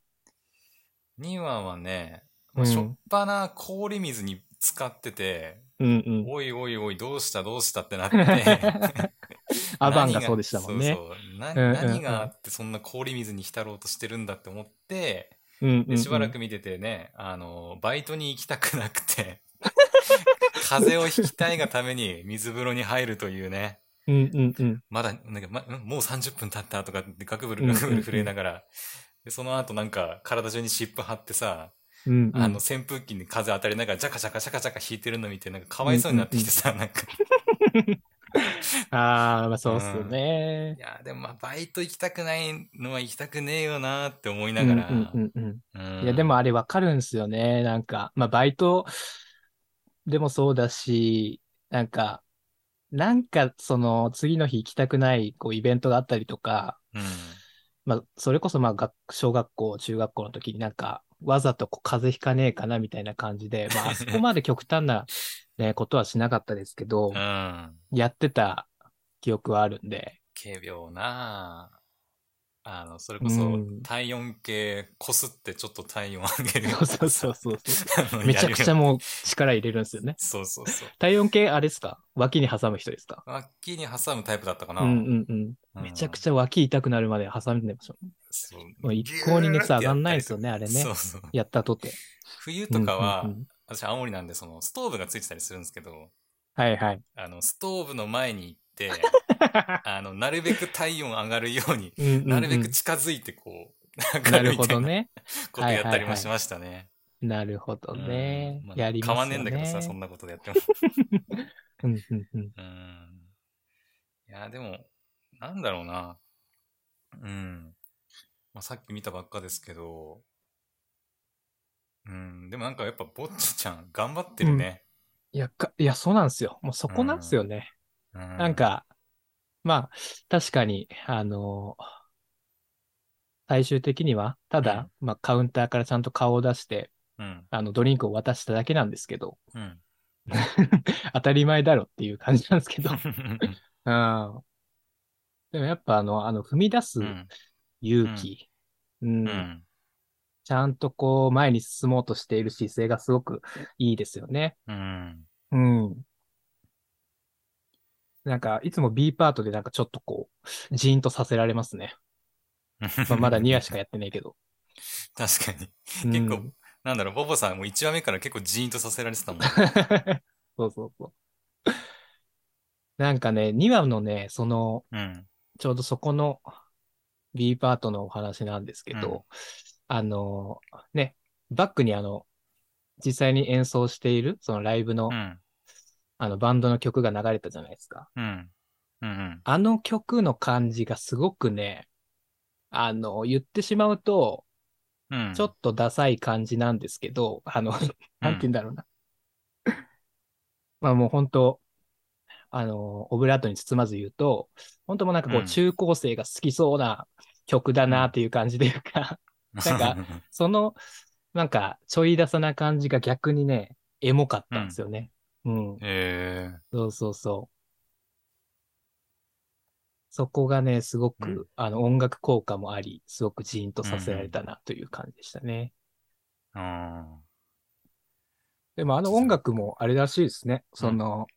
？2話はね、うんしょっぱな氷水に使ってて、うんうん。おいおいおい、どうしたどうしたってなって。(laughs) (laughs) アバン何がそうでしたもんね。そうそう。なうんうんうん。何があってそんな氷水に浸ろうとしてるんだって思って、うんうんうん。でしばらく見ててね、あの、バイトに行きたくなくて、(laughs) 風邪をひきたいがために水風呂に入るというね、うんうんうん。まだ、なんか、ま、んもう30分経ったとかってガクブルうんうんうん。ガクブル震えながら、でその後なんか体中に湿布貼ってさ、うんうん。あの扇風機に風当たりながらジャカジャカジャカジャカ引いてるの見てなんかかわいそうになってきてさ、なんか。(laughs) ああ、まあそうっすよねい。や、でもまあバイト行きたくないのは行きたくねえよなって思いながら。うんうんうんうん。うんいや、でもあれわかるんすよね。なんか、まあ、バイトでもそうだし、なんか、なんか、その、次の日行きたくない、こう、イベントがあったりとか、うん。まあ、それこそ、まあ、学小学校、中学校の時になんか、わざとこう風邪ひかねえかな、みたいな感じで、まあ、(laughs) あそこまで極端な、ね、ことはしなかったですけどう、ん。やってた記憶はあるんで、軽病なあの、それこそうん体温計こすってちょっと体温上げるう (laughs) そうそうそうそう。めちゃくちゃもう力入れるんですよね。そうそうそう。体温計あれですか？脇に挟む人ですか？脇に挟むタイプだったかな。うんうんうん。めちゃくちゃ脇痛くなるまで挟んでましたもん。そうもう一向に熱上がんないですよねあれねそうそう。やったとて。冬とかは、うんうんうん私青森なんでそのストーブがついてたりするんですけど、はいはい。あの、ストーブの前に行って、(laughs) あの、なるべく体温上がるように、うんうんうんなるべく近づいてこう、なるほどね。ことやったりもしましたね。なるほどねうん。まあやりますよね。変わんねえんだけどさ、そんなことでやっても。(laughs) うんうんうん。うん。いや、でも、なんだろうな。うん。まあ、さっき見たばっかですけど、うん。でもなんかやっぱ、ぼっちちゃん、頑張ってるね。いや、かいや、そうなんですよ。もうそこなんですよね。うん。なん、か、まあ、確かに、あの最終的には、ただ、まあ、カウンターからちゃんと顔を出して、うん。あの、ドリンクを渡しただけなんですけど、うん。(laughs) 当たり前だろっていう感じなんですけど。(laughs) うん。でもやっぱあの、あの、踏み出すうん。勇気、うん、うん。ちゃんとこう、前に進もうとしている姿勢がすごくいいですよね。うん。うん。なんか、いつも B パートでなんかちょっとこう、ジーンとさせられますね。(laughs) まあ、まだ2話しかやってないけど。確かに。うん結構、なんだろう、ボボさんも1話目から結構ジーンとさせられてたもん。(laughs) そうそうそう。なんかね、2話のね、その、うん。ちょうどそこの B パートのお話なんですけど、あの、ね、バックにあの、実際に演奏している、そのライブの、うん。あの、バンドの曲が流れたじゃないですか。うん。うん。うん。あの曲の感じがすごくね、あの、言ってしまうと、うん。ちょっとダサい感じなんですけど、あの、なんて言うんだろうな。まあもう本当、あの、オブラートに包まず言うと、本当もうなんかこううん中高生が好きそうな曲だなっていう感じでいうか、(laughs) なんかその、なんかちょいダサな感じが逆にね、エモかったんですよね。うん。へえ。そうそうそう。そこがね、すごく、うんあの、音楽効果もあり、すごくジーンとさせられたなという感じでしたね。うん。でもあの音楽もあれらしいですね。その、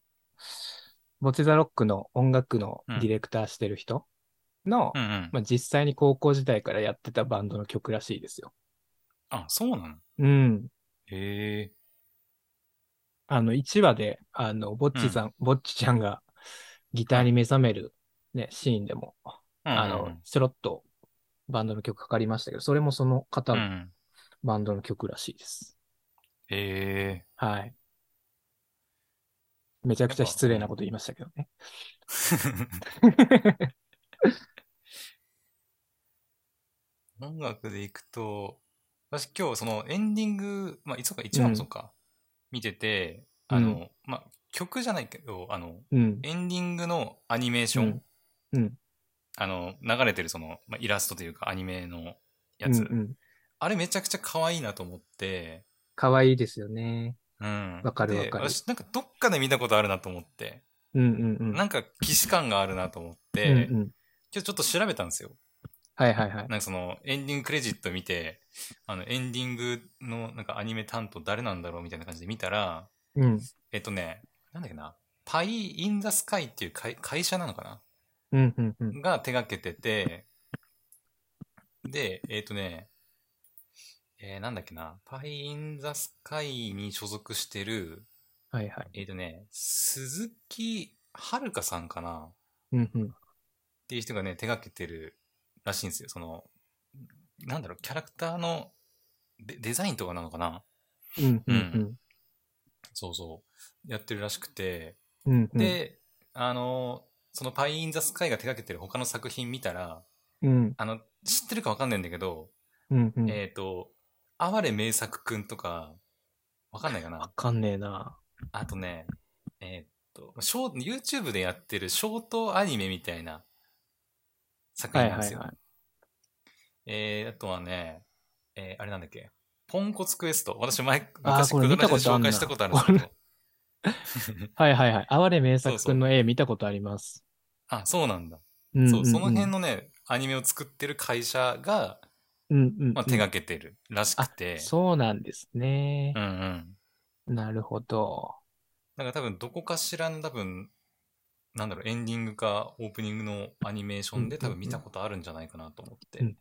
ボチザロックの音楽のディレクターしてる人の、うんうん。まあ、実際に高校時代からやってたバンドの曲らしいですよ。あ、そうなの？うん。へえ。あの、1話で、あの、ぼっちさん、ぼっちちゃんがギターに目覚める、ね、シーンでも、あの、ちょろっとバンドの曲かかりましたけど、それもその方の。バンドの曲らしいです。へえ。はい。めちゃくちゃ失礼なこと言いましたけどね。(laughs) 音楽でいくと、私今日そのエンディング、まあ、いつか1話もそうか、見てて、あの、うんまあ、曲じゃないけど、あの、うん。エンディングのアニメーション、うんうん。あの、流れてるその、まあ、イラストというかアニメのやつ、うんうん。あれめちゃくちゃ可愛いなと思って、かわいいですよね。うん。わかるわかるで私なんかどっかで見たことあるなと思って、うんうんうん。なんか既視感があるなと思って、うんうん。今日ちょっと調べたんですよ。はいはいはい。なんかそのエンディングクレジット見て、あのエンディングのなんかアニメ担当誰なんだろうみたいな感じで見たら、うん。えっとね、なんだっけな、パイ・イン・ザ・スカイっていう会会社なのかな？うんうんうん。が手掛けてて、で、えっ、とね、えーなんだっけな、パイ・イン・ザ・スカイに所属してる、はいはい。えっ、とね、鈴木遥さんかな？うんうん。っていう人がね、手掛けてるらしいんですよ。その、なんだろう、キャラクターのデデザインとかなのかなうんうんそうそう。やってるらしくて。うん。うんうん、で、あの、そのパイ・イン・ザ・スカイが手掛けてる他の作品見たら、うんあの、知ってるかわかんないんだけど、うんうん。えっ、と、哀れ名作くんとか、わかんないかなわかんねえな。あとね、えっ、と、ショー YouTube でやってるショートアニメみたいな作はい品なんですよ。はいはい。えー、あとはね、えー、あれなんだっけ、ポンコツクエスト。私前、昔、これ見たことあんな紹介したことあるんですけど。(laughs) はいはいはい。哀れ名作そうそうくんの絵見たことあります。あ、そうなんだ。うんそう、その辺の、のね、アニメを作ってる会社が、うんうんうんまあ、手掛けてるらしくて。そうなんですねう。んうん。なるほど。だから多分どこかしらの多分、なんだろう、エンディングかオープニングのアニメーションで多分見たことあるんじゃないかなと思って。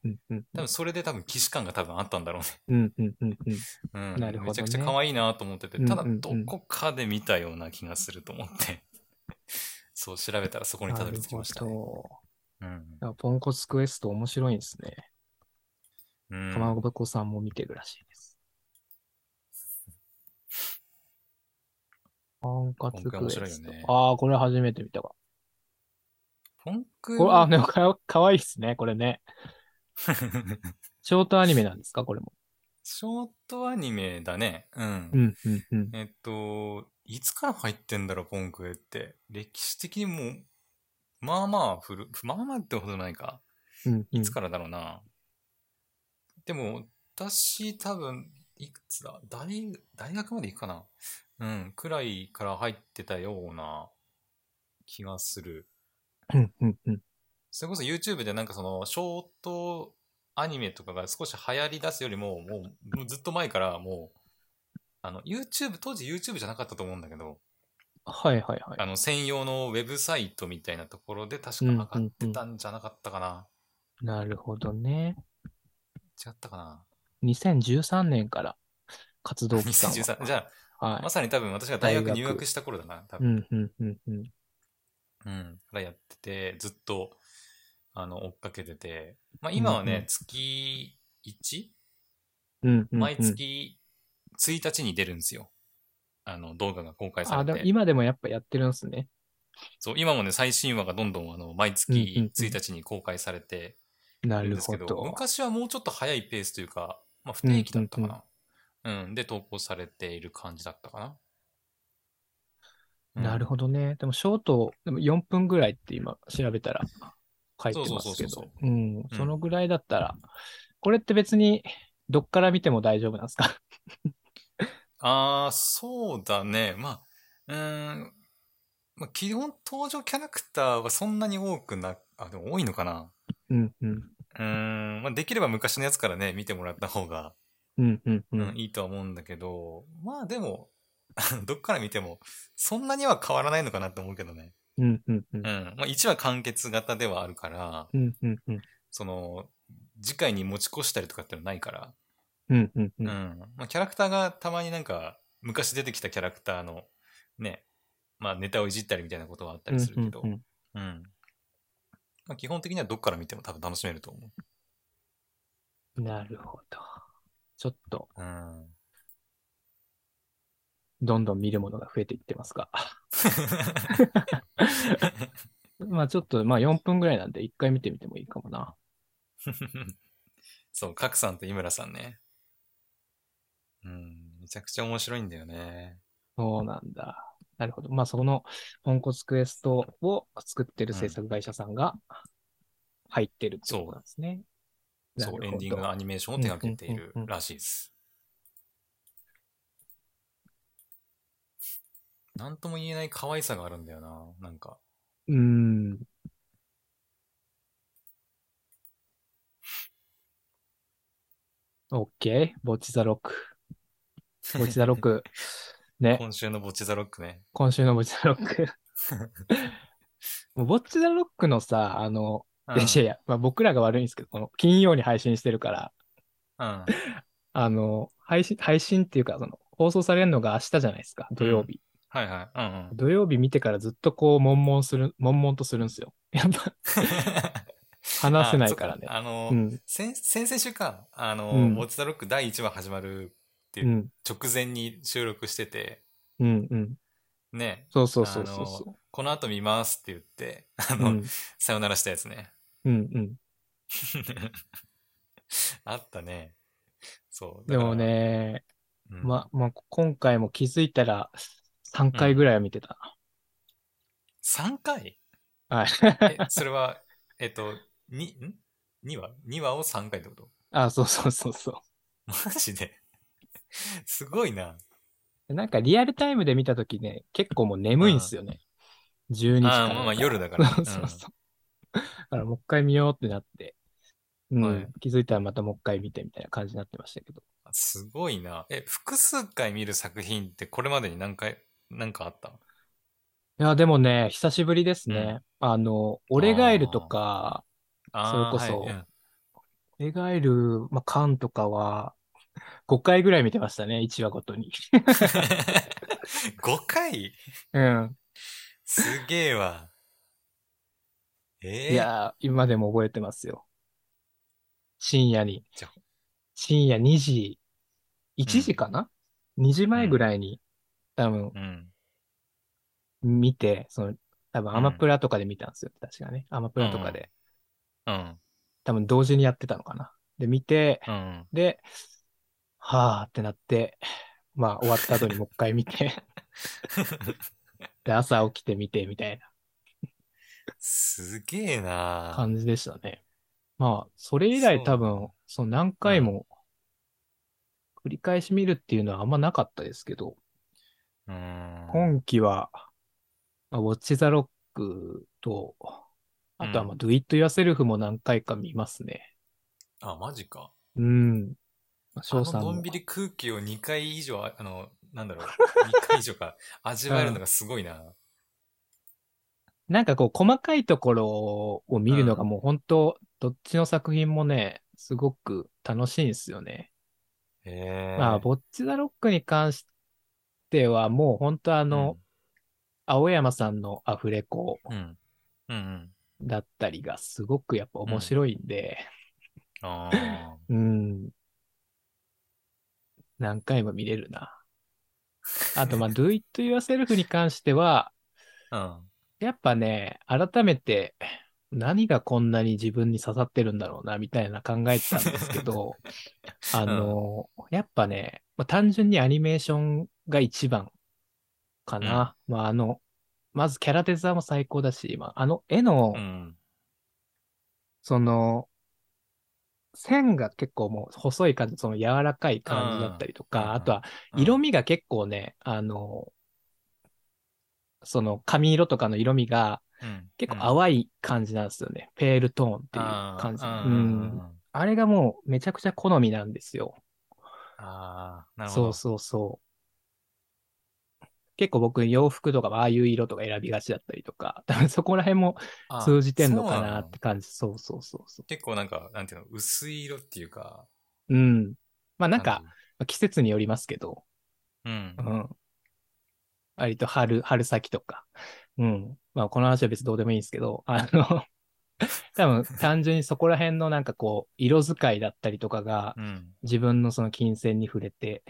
多分それで多分既視感が多分あったんだろうんうんうんうん。うね。うん。なるほどねめちゃくちゃ可愛いなと思ってて、ただどこかで見たような気がすると思って。(laughs) そう調べたらそこにたどり着きましたね。うん。ど。ポンコツクエスト面白いんですね。うんかまぼこさんも見てるらしいです。ポンコツクエスト。ねああ、これ初めて見たわ。ポンクこれ、あ、でもかわかわいいっすね、これね。ショートアニメなんですか、これも。ショートアニメだね。うん。うん、うん、うん。えっと、いつから入ってんだろう、ポンクエって。歴史的にもう、まあまあ古、まあまあってほどないか。うん、うんいつからだろうな。でも、私多分、いくつだ？大、大学まで行くかなうん、くらいから入ってたような気がする。うん、うん、うん。それこそ YouTube でなんかその、ショートアニメとかが少し流行り出すよりも、もうずっと前からもう、あの、YouTube、当時 YouTube じゃなかったと思うんだけど、はい、はい、はい。あの、専用のウェブサイトみたいなところで確か上がってたんじゃなかったかな。なるほどね。違ったかな。2013年から活動期間は。2013。じゃあ、はいま。さに多分私が大学入学した頃だな。多分。うん、うん、うん、うん。うん。からやってて、ずっと、あの、追っかけてて。まあ今はね、うんうん月 1? うん、うんうん。毎月1日に出るんですよ。あの、動画が公開さあ、れて。でも今でもやっぱやってるんすね。そう、今もね、最新話がどんどん、あの、毎うんうん月うん1日に公開されてなるるんですけど、ほど。昔はもうちょっと早いペースというか、まあ不定期だったかな。うん、で、投稿されている感じだったかな。なるど。ほどね。でも、ショート、でも4分ぐらいって今調べたら書いてますけど、うん、そのぐらいだったら、これって別にどっから見ても大丈夫なんですか？(laughs) ああ、そうだね。まあ、うーん、まあ、基本登場キャラクターはそんなに多くな、あ、でも多いのかな。うん、うん、うーん、まあ、できれば昔のやつからね、見てもらった方が、うん、うん、ううんん、いいとは思うんだけど、まあでも、(laughs) どっから見ても、そんなには変わらないのかなって思うけどね。うん、うん、うんうん。まあ1話完結型ではあるから、うん、うん、うん、その、次回に持ち越したりとかってのはないから、うん、うん、ううんん。まあキャラクターがたまになんか、昔出てきたキャラクターの、ね、まあネタをいじったりみたいなことはあったりするけど、うんうんうん。まあ基本的にはどっから見ても多分楽しめると思う。なるほど。ちょっと、うん。どんどん見るものが増えていってますが。(laughs) まあちょっと、まあ4分ぐらいなんで一回見てみてもいいかもな。(laughs) そう、角さんと井村さんね。うん、めちゃくちゃ面白いんだよね。そうなんだ。なるほど。まあその、ポンコツクエストを作ってる制作会社さんが入ってるってことなんですね。そう、どエンディングのアニメーションを手掛けているらしいです。なんとも言えない可愛さがあるんだよな、なんか。うーん。オッケー。ボッチザロック。ボッチザロック。ね。今週のボッチザロックね。今週のボッチザロック。(laughs) もうボッチザロックのさ、あの、うんいやいや、まあ、僕らが悪いんですけど、この金曜に配信してるから、うん。(laughs) あの、配信、配信っていうか、その、放送されるのが明日じゃないですか、土曜日。はいはい。うんうん。土曜日見てからずっとこう、悶々する、悶々とするんですよ。やっぱ、(laughs) 話せないからねああの、うん、先先々週か、あの、うんボッチザロック第1話始まるってう、いうん直前に収録してて、うん、うん。ね、そうそうそうそうそこの後見ますって言って、あう。の、うん、さよならしたやつね。うん、うん。あったね。そう。でも、ね、うん、ま、まあ、今回も気づいたら3回ぐらいは見てた3回？な。はい。え、それは、えっと、に、ん ?2 話 ?2 話を3回ってこと？あ、そうそうそうそマジで？すごいな。う。なんかリアルタイムで見たときね、結構もう眠いんですよね。12時からあーまあまあ夜だからね (laughs) そうそうそう。だからもう一回見ようってなって、うん、はい気づいたらまたもう一回見てみたいな感じになってましたけど。すごいな。え、複数回見る作品ってこれまでに何回、何かあったいや、でもね、久しぶりですね。あの、俺ガエルとか、それこそはいうん俺ガエル、まあ、カンとかは、5回ぐらい見てましたね、1話ごとに。(laughs) (laughs) 5回？うん。すげえわ。えー、いやー、今でも覚えてますよ。深夜に。深夜2時、1時かな、?2 時前ぐらいに、多分、うん。見て、その、多分アマプラとかで見たんですよ。確かね。アマプラとかで。うん。多分同時にやってたのかな。で、見て、うん。で、はぁってなって、まあ終わった後にもう一回見て、(laughs) で、朝起きて見てみたいな (laughs) すげえな感じでしたね。まあ、それ以来多分、その何回も繰り返し見るっていうのはあんまなかったですけど、うん。今期は、まあ、ウォッチザロックと、あとはまあ、うん Do It Yourself も何回か見ますね。あ、マジか。うん。翔さんものんびり空気を2回以上、あの、なんだろう、2回以上か、(laughs) 味わえるのがすごいな。なんかこう、細かいところを見るのがもう本当、どっちの作品もね、すごく楽しいんですよね。へえ。まあ、ボッチザロックに関してはもう本当あの、青山さんのアフレコうん、うん。うんうん。だったりがすごくやっぱ面白いんで、あ (laughs) うん。何回も見れるな。あと、まあ、(laughs) Do It Yourself に関しては、あ。やっぱね、改めて何がこんなに自分に刺さってるんだろうな、みたいな考えてたんですけど、(laughs) あの、やっぱね、まあ、単純にアニメーションが一番かな。まあ、あの、まずキャラデザも最高だし、まあ、あの絵の、うん。うん。その、線が結構もう細い感じ、その柔らかい感じだったりとうんうんか、あとは色味が結構ね、あの、その髪色とかの色味がうん結構淡い感じなんですよね。ペールトーンっていう感じ。ううんん。あれがもうめちゃくちゃ好みなんですよ。あー、なるほど。そうそうそう。結構僕洋服とかもああいう色とか選びがちだったりとか、多 (laughs) 分そこら辺もあ通じてんのかなって感じ。そうそうそうそ結構なんか、なんていうの、薄い色っていうか。う。うん。まあなんか季節によりますけど、じ、うんう。ん。割と春、春先とか。うん。まあこの話は別にどうでもいいんですけど、あの、(laughs) 多分単純にそこら辺のなんかこう、色使いだったりとかがうん。自分のその金銭に触れて、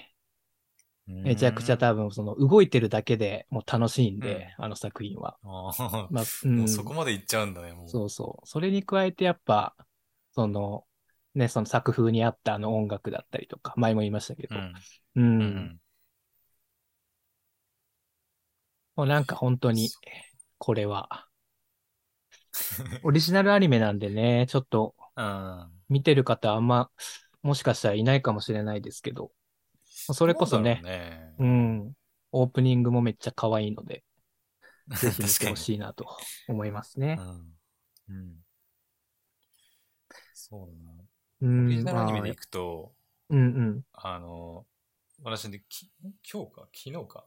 めちゃくちゃうん多分その動いてるだけでもう楽しいんで、あの作品は。あーまあ、(laughs) うん。もうそこまでいっちゃうんだね、もう。そうそう。それに加えてやっぱ、その、ね、その作風に合ったあの音楽だったりとか、前も言いましたけど、うん。うん。うん。もうなんか本当に、これは、(laughs) オリジナルアニメなんでね、ちょっとうん。見てる方あんま、もしかしたらいないかもしれないですけど、それこそねどうねうん、オープニングもめっちゃ可愛いので、(laughs) ぜひ見てほい。しいなと思いますね。うん。うん。そうだな。うん、オリジナルアニメまあでいくと、うんうん。あの、私でき、今日か？昨日か？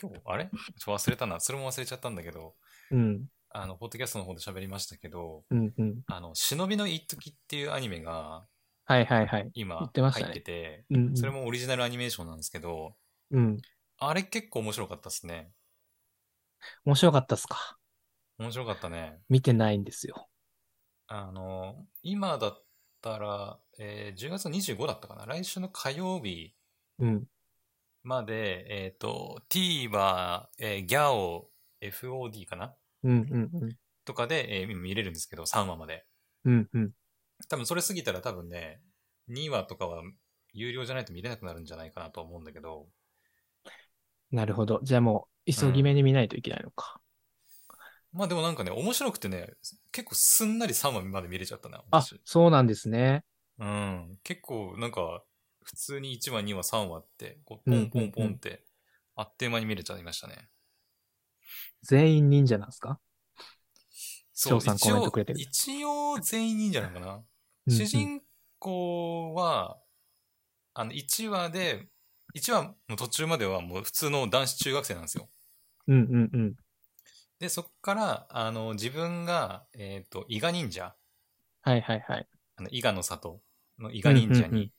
今日あれ？(laughs) ちょ忘れたな。それも忘れちゃったんだけど、うん、あの、ポッドキャストの方で喋りましたけど、うん、うん。あの、忍びの一時っていうアニメがはいはいはい。言今入ってて、うん、うん。それもオリジナルアニメーションなんですけど、うん。あれ結構面白かったですね。面白かったっすか？面白かったね。見てないんですよ。あの、今だったら、えー10月25だったかな来週の火曜日うん。まで、えっ、と、TVer、えー、GAO、FOD かな？うん、うん、うん。とかで、えー見れるんですけど、3話まで。うん、うん。多分それ過ぎたら多分ね、2話とかは有料じゃないと見れなくなるんじゃないかなと思うんだけど、なるほど。じゃあもう、急ぎ目に見ないといけないのか。まあでもなんかね、面白くてね、結構すんなり3話まで見れちゃったな。あ私、そうなんですね。うん。結構なんか、普通に1話、2話、3話って、こう、うんポンポンポンって、あっという間に見れちゃいましたね。全員忍者なんですか？そう、翔さん一応コメントくれて、る一応全員忍者なのかな？うん主人公は、あの、1話で、1話の途中まではもう普通の男子中学生なんですよ。うん、うん、うん。で、そっから、あの、自分が、えっ、と、伊賀忍者、はいはいはい。あの、伊賀の里の伊賀忍者に、うんうんうん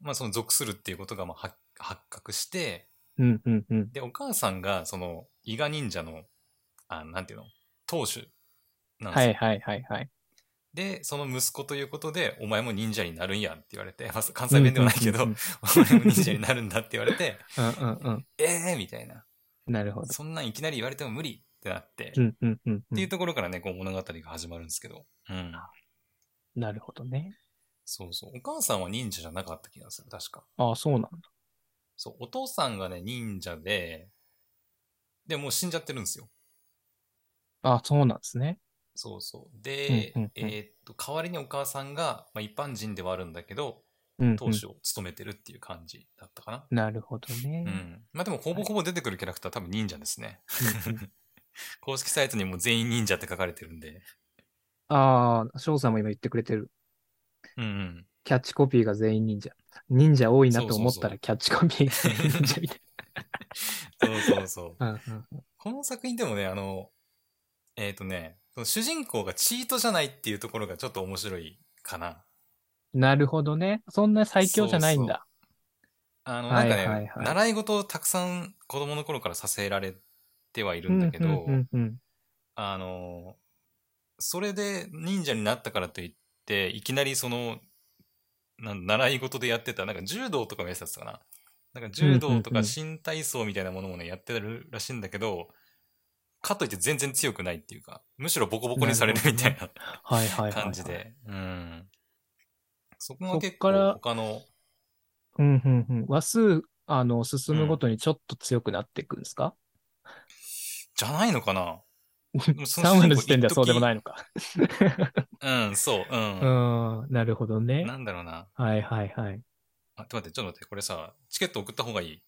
まあ、その属するっていうことが、まあ、発発覚して、うん、うん、うん。で、お母さんが、その、伊賀忍者の、あなんていうの、当主なんですよ。はいはいはいはい。で、その息子ということで、お前も忍者になるんやって言われて、まあ、関西弁ではないけど、うんうんお前も忍者になるんだって言われて、うんうんうん。ええー、みたいな。なるほど。そんなんいきなり言われても無理ってなって、っうんうんうん、うん。ていうところからね、こう物語が始まるんですけど。うん。なるほどね。そうそう。お母さんは忍者じゃなかった気がする、確か。ああ、そうなんだ。そう、お父さんがね、忍者で、で、もう死んじゃってるんですよ。ああ、そうなんですね。そうそう。で、うんうんうんえーっと、代わりにお母さんが、まあ、一般人ではあるんだけど、うん、うん。当主を務めてるっていう感じだったかな。なるほどね。うん。まあでも、ほぼほぼ出てくるキャラクター多分忍者ですね。うんうん (laughs) 公式サイトにも全員忍者って書かれてるんで。ああ、翔さんも今言ってくれてる。うんうん。キャッチコピーが全員忍者。忍者多いなと思ったそうそうそうらキャッチコピーが全員忍者みたい (laughs) そうそうそう。な。うんうんうんこの作品でもね、あの、えっ、とね、主人公がチートじゃないっていうところがちょっと面白いかな。なるほどね。そんな最強じゃないんだ。あの、はないんかね、はいはい習い事をたくさん子供の頃からさせられてはいるんだけど、うんうんうんあの、それで忍者になったからといって、いきなりその、習い事でやってた、なんか柔道とかもやってたかな。なんか柔道とかうんうんうん新体操みたいなものもね、やってるらしいんだけど、かといって全然強くないっていうか、むしろボコボコにされるみたいなはいはいはい、はい。感じ。で。うん。そこが結構他の、うんうんうん。話数、あの、進むごとにちょっと強くなっていくんですか、じゃないのかな3話の (laughs) 時点ではそうでもないのか。(laughs) うん、そう、うん。うん、なるほどね。なんだろうな。はいはいはい。あ、ちょっと待って、ちょっと待って、これさ、チケット送った方がいい？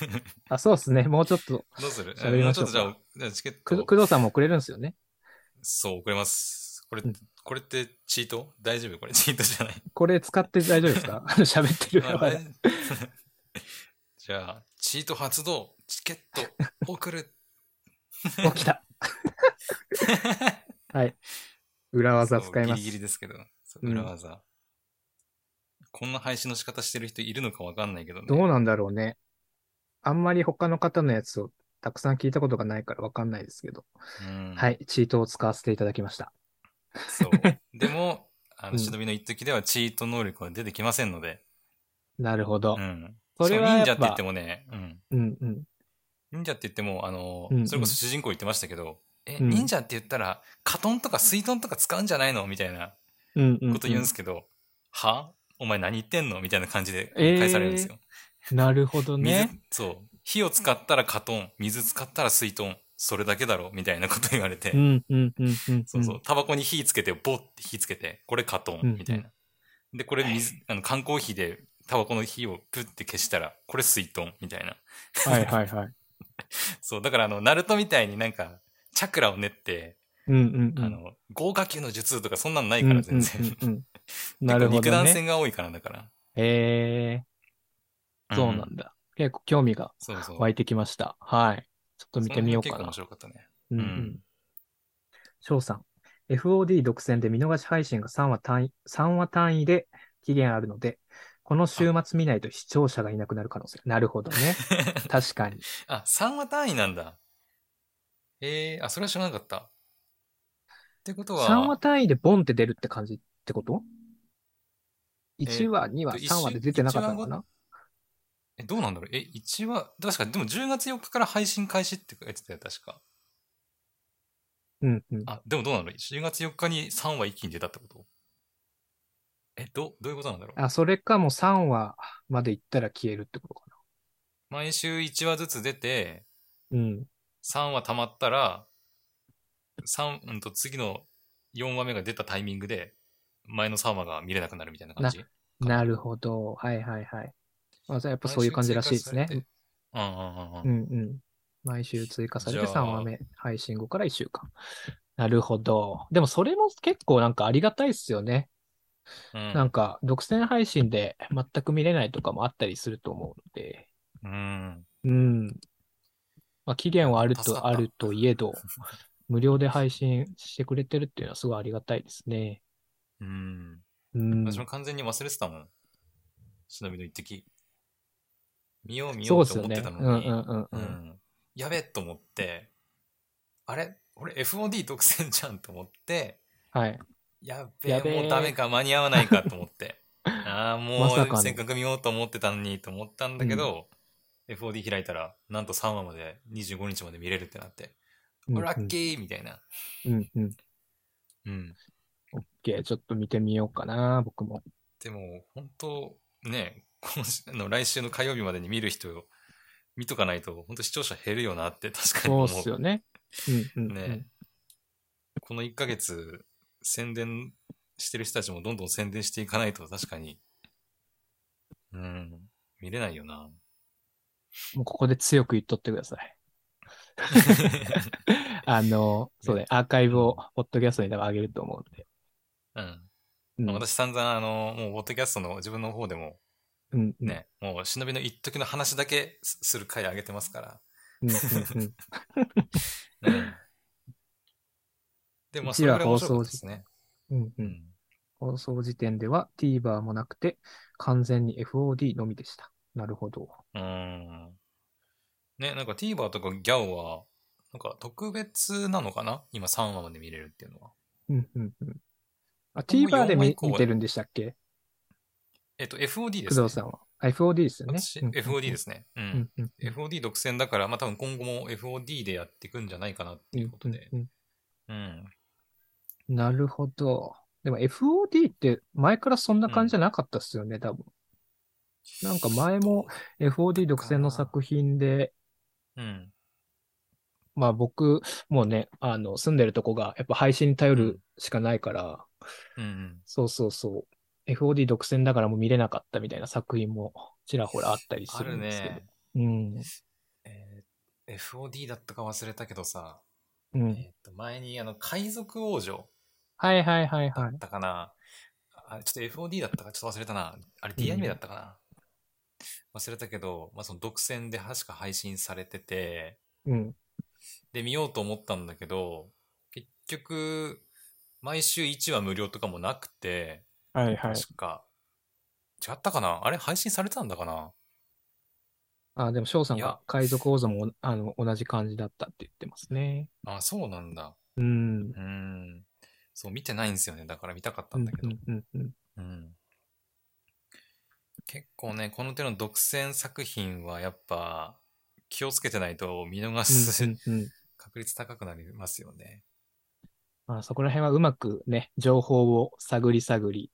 (laughs) あ、そうですね。もうちょっと、どうする？喋りましょうかもうちょっとじゃあ、チケッくト、工藤さんもくれるんですよね？そう、送れます。これ、うんこれってチート？大丈夫？これチートじゃない？これ使って大丈夫ですか？喋ってるじゃあ、チート発動、チケット送る。起きた。(laughs) はい。裏技使います。ギリギリですけど、そううん裏技、こんな配信の仕方してる人いるのかわかんないけどね。どうなんだろうね。あんまり他の方のやつをたくさん聞いたことがないからわかんないですけど。うん、はい。チートを使わせていただきました。そう。(laughs) でも、あの、うん忍びの一時ではチート能力は出てきませんので。なるほどう。ん。それは忍者って言ってもね、うん。うんうん。忍者って言っても、あの、うんうんそれこそ主人公言ってましたけど、え、うん忍者って言ったら、カトンとか水遁とか使うんじゃないの？みたいなうんうん、こと言うんですけど、は？お前何言ってんの？みたいな感じでえー返されるんですよ。なるほど水ね。、そう。火を使ったらカトン、水使ったら水遁、それだけだろ？みたいなこと言われて、うんうんうんうん。そうそう。タバコに火つけて、ボッて火つけて、これカトうんン、みたいな。で、これ水、あの、缶コーヒーでタバコの火をプッて消したら、これ水遁、みたいな。はいはいはい。(laughs) そう、だからあの、ナルトみたいになんか、チャクラを練って、うんうんうん。あの、豪華級の術とかそんなのないから全然。うんうんうんうん (laughs) なるほどね。弾戦が多いからだから。えー、そうなんだ。結構興味がそうそう。湧いてきました。はい。ちょっと見てみようかな面白かったね。うんううんん。翔さん。FOD 独占で見逃し配信が3話単位、3話単位で期限あるので、この週末見ないと視聴者がいなくなる可能性。なるほどね。(laughs) 確かに。あ、3話単位なんだ。えー、あ、それは知らなかった。ってことは、3話単位でボンって出るって感じってこと？え ?1 話、2話、一3話で出てなかったのかな？え、どうなんだろう？え、1話、確か、でも10月4日から配信開始って書いてたよ、確か。うんうん。あ、でもどうなの ?10 月4日に3話一気に出たってこと？え、ど、どういうことなんだろう？あ、それかもう3話まで行ったら消えるってことか毎週1話ずつ出て、な。うん。3話溜まったら、三うんと次の4話目が出たタイミングで、前の3話が見れなくなるみたいな感じなるほど。はいはいはい。まあ、じゃあやっぱそういう感じらしいですね。毎週追加されてうんうんうんううん。んうん。毎週追加されて3じゃあ話目、配信後から1週間。なるほど。でもそれも結構なんかありがたいっすよね。うんなんか独占配信で全く見れないとかもあったりすると思うので。うん。うん。まあ、期限はあると、あるといえど、無料で配信してくれてるっていうのはすごいありがたいですね。うん。うん。私も完全に忘れてたもん。忍びの一滴。見よう見ようとですよね。思ってたのに。うんうんうんう。うんんやべえと思って、あれ？俺 FOD 独占じゃんと思って、はい。やべえ、やべえもうダメか、間に合わないかと思って。(laughs) ああ、もう、せっかく見ようと思ってたのにと思ったんだけど、FOD 開いたら、なんと3話まで25日まで見れるってなって、うんうんラッキーみたいな。うんうん。うん。オッケー、ちょっと見てみようかな、僕も。でも、本当ね、今週あの来週の火曜日までに見る人を見とかないと、本当視聴者減るよなって確かにそう思う。っすよね。うんうん、うん。ねこの1ヶ月、宣伝してる人たちもどんどん宣伝していかないと確かに、うん、見れないよな。もうここで強く言っとってください。(laughs) あの、そうね、アーカイブをポッドキャストに多分上げると思うんで。うん。うん、まあ私散々あの、もう、ポッドキャストの自分の方でもうんうん、ね、もう忍びの一時の話だけすする回あげてますから。うんうんうん。うん。(laughs) でも、まあ、それぐらい面白ですね。うんう、うんん。放送時点では TVer もなくて、完全に FOD のみでした。なるほど。うーん。ね、なんか TVer とか GAO は、なんか特別なのかな？今3話まで見れるっていうのは。うんうんうん。あ、TVer で4話以降は見見てるんでしたっけ？えっと、FOD ですね。工藤さんは。あ FOD ですよね。FOD ですね。う。うんんうんうん。FOD 独占だから、まあ多分今後も FOD でやっていくんじゃないかなっていうことで。うんうんうん。うんなるほど。でも FOD って前からそんな感じじゃなかったっすよね、多分。なんか前も FOD 独占の作品で、うん。まあ僕、もうね、あの、住んでるとこがやっぱ配信に頼るしかないから、うんうん。そうそうそう。FOD 独占だからもう見れなかったみたいな作品もちらほらあったりすあるるんですけど。ね。うん。えー FOD だったか忘れたけどさ、うん。えっと、前にあの、海賊王女はいはいはいはいだっ。たかな。あれ、ちょっと FOD だったかちょっと忘れたな。あれうん D アニメだったかな。忘れたけど、まあその独占で確か配信されてて、うん。で、見ようと思ったんだけど、結局、毎週1話無料とかもなくて、はいはい。確か、違ったかな？あれ配信されてたんだかな？あ、でも翔さんが海賊王座もあの同じ感じだったって言ってますね。あ、そうなんだ。うん。うーん。そう、見てないんですよね。だから見たかったうんんだけど。うんうんうん。うん。結構ね、この手の独占作品はやっぱ気をつけてないと見逃す (laughs) 確率高くなりますよね。まあ、そこら辺はうまくね、情報を探り探り、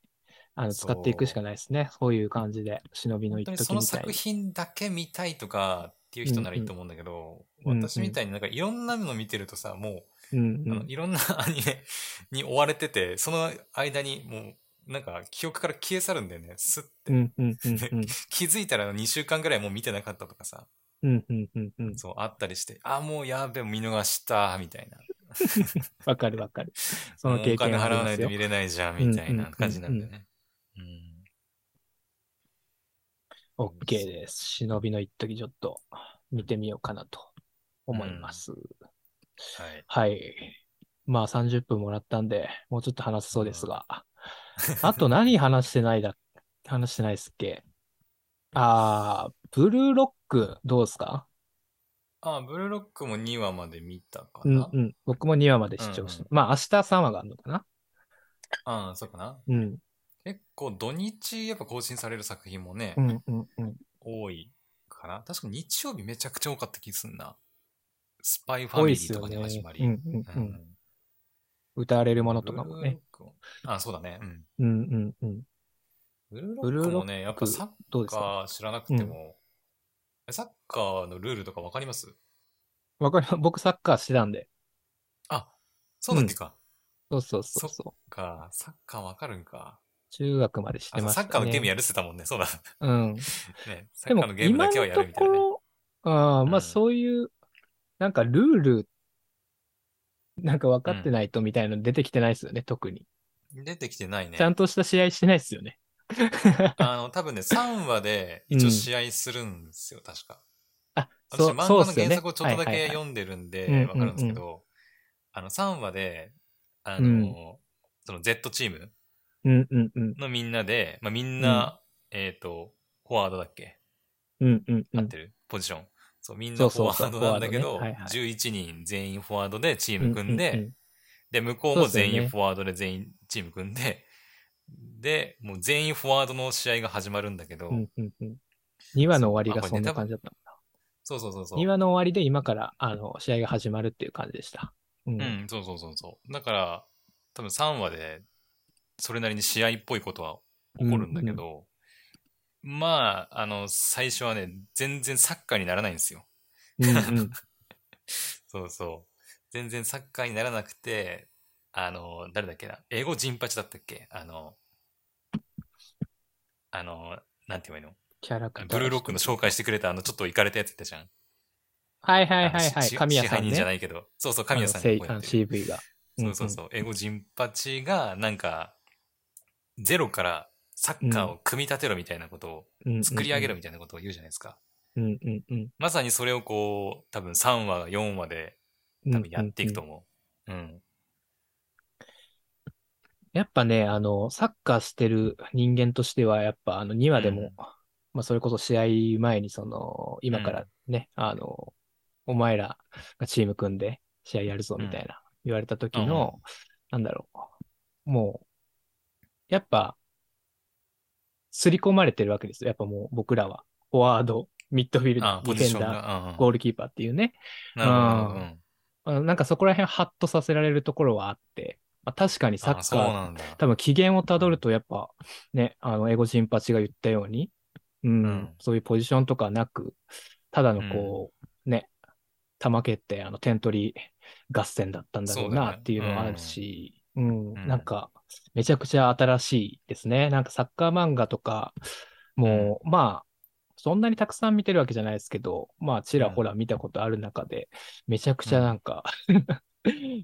あの、使っていくしかないですね。そういう感じで、忍びの一本当にその時みたいに。作品だけ見たいとかっていう人ならいいと思うんだけど、うんうん私みたいになんかいろんなの見てるとさ、もうんう、あのうん。いろんな (laughs) アニメに追われてて、その間にもう、なんか記憶から消え去るんだよね、スッて。うんうんうんうん。(laughs) 気づいたら2週間ぐらいもう見てなかったとかさ、うんうんうんうん。そう、あったりして、あ、もうやべえ、見逃した、みたいな。(laughs) わかるわかる。その経お金払わないと見れないじゃん、みたいうんうんうんうなん感じなんだよね。うん。OK です。忍びの一時ちょっと見てみようかなと思います。はい。はい。まあ30分もらったんで、もうちょっと話せそうですが。あと何話してないだ、(laughs) 話してないっすっけ？あー、ブルーロックどうですか？あ、ブルーロックも2話まで見たかな。うんうん。僕も2話まで視聴して。うんまあ明日3話があるのかな？あそうかな。うん。結構土日やっぱ更新される作品もね、うんうんうん。多いかな。確か日曜日めちゃくちゃ多かった気すんな。スパイファミリーとか。で始まり。うんうんう。うんん歌われるものとかもね。あ、そうだね。うん。うんうんうん。ブルーロックもね、やっぱサッカー知らなくても、えサッカーのルールとかわかります？わかります。(laughs) 僕サッカーしてたんで。あ、そうだっけか。そうそうそうそそう。か、サッカーわかるんか。中学までしてあ、ました、ね。サッカーのゲームやるってたもんね。そうだ。うん。(laughs) ね、サッカーのゲームだけはやるみたいなね。ああ、まあうんそういう、なんかルール、なんか分かってないとみたいなの出てきてないですよね、特に。出てきてないねち。ゃんとした試合してないですよね。(laughs) あの、多分ね、3話で一応試合するんですよ、確か。あ、私、そう、漫。画の原作をちょっとだけ読んでるんうんで、うんわかるんですけど、あの、3話で、あうんの、その Z チーム。のみんなで、まあ、みんな、えっと、フォワードだっけうんうんうん。合ってるポジション。そう、みんなフォワードなんだけど、フォワードねはいはい11人全員フォワードでチーム組んで、ううで、向こうも全員フォワードで全員チーム組んで、で、もう全員フォワードの試合が始まるんだけど、うんうんうんうん。2話の終わりがそんな感じだった。そうそうそうそう。2話の終わりで今からあの試合が始まるっていう感じでした。うん。うん、そうそうそうそう。だから、多分3話で、それなりに試合っぽいことは起こるんだけど、まあ、あの、最初はね、全然サッカーにならないんですよ。うんうん。(laughs) そうそう。全然サッカーにならなくて、あの、誰だっけな？英語人八だったっけ？あの、あの、なんて言えばいいの？キャラクター。ブルーロックの紹介してくれたあの、ちょっとイかれたやついたじゃん。はいはいはいはい。神谷さんね。支配人じゃないけど。そうそう、神谷さんあのがこ CV が。そうそうそう。英語人八が、なんか、ゼロからサッカーを組み立てろみたいなことを、うん。作り上げろる。みたいなことを言うじゃないですか。うんうんうん。まさにそれをこう、多分3話、4話で多分やっていくとうんうんうん思う。うん。やっぱね、あの、サッカーしてる人間としては、やっぱあの2話でも、うんまあそれこそ試合前にその、今からね、あの、お前らがチーム組んで試合やるぞみたいな言われた時の、なんだろう、もう、やっぱ、刷り込まれてるわけですよ。やっぱもう僕らは。フォワード、ミッドフィルあダー、ディフェンダー、ゴールキーパーっていうね。ななんかそこら辺ハッとさせられるところはあって、まあ、確かにサッカー。多分起源をたどるとやっぱね、あの、エゴジンパチが言ったように、うん、うん。そういうポジションとかなく、ただのこう、ね、玉蹴ってあの点取り合戦だったんだろうなっていうのはあるし、うん、うん。なんかめちゃくちゃ新しいですね。なんかサッカー漫画とか、もう、まあ、そんなにたくさん見てるわけじゃないですけど、まあ、ちらほら見たことある中で、めちゃくちゃなんか、(laughs)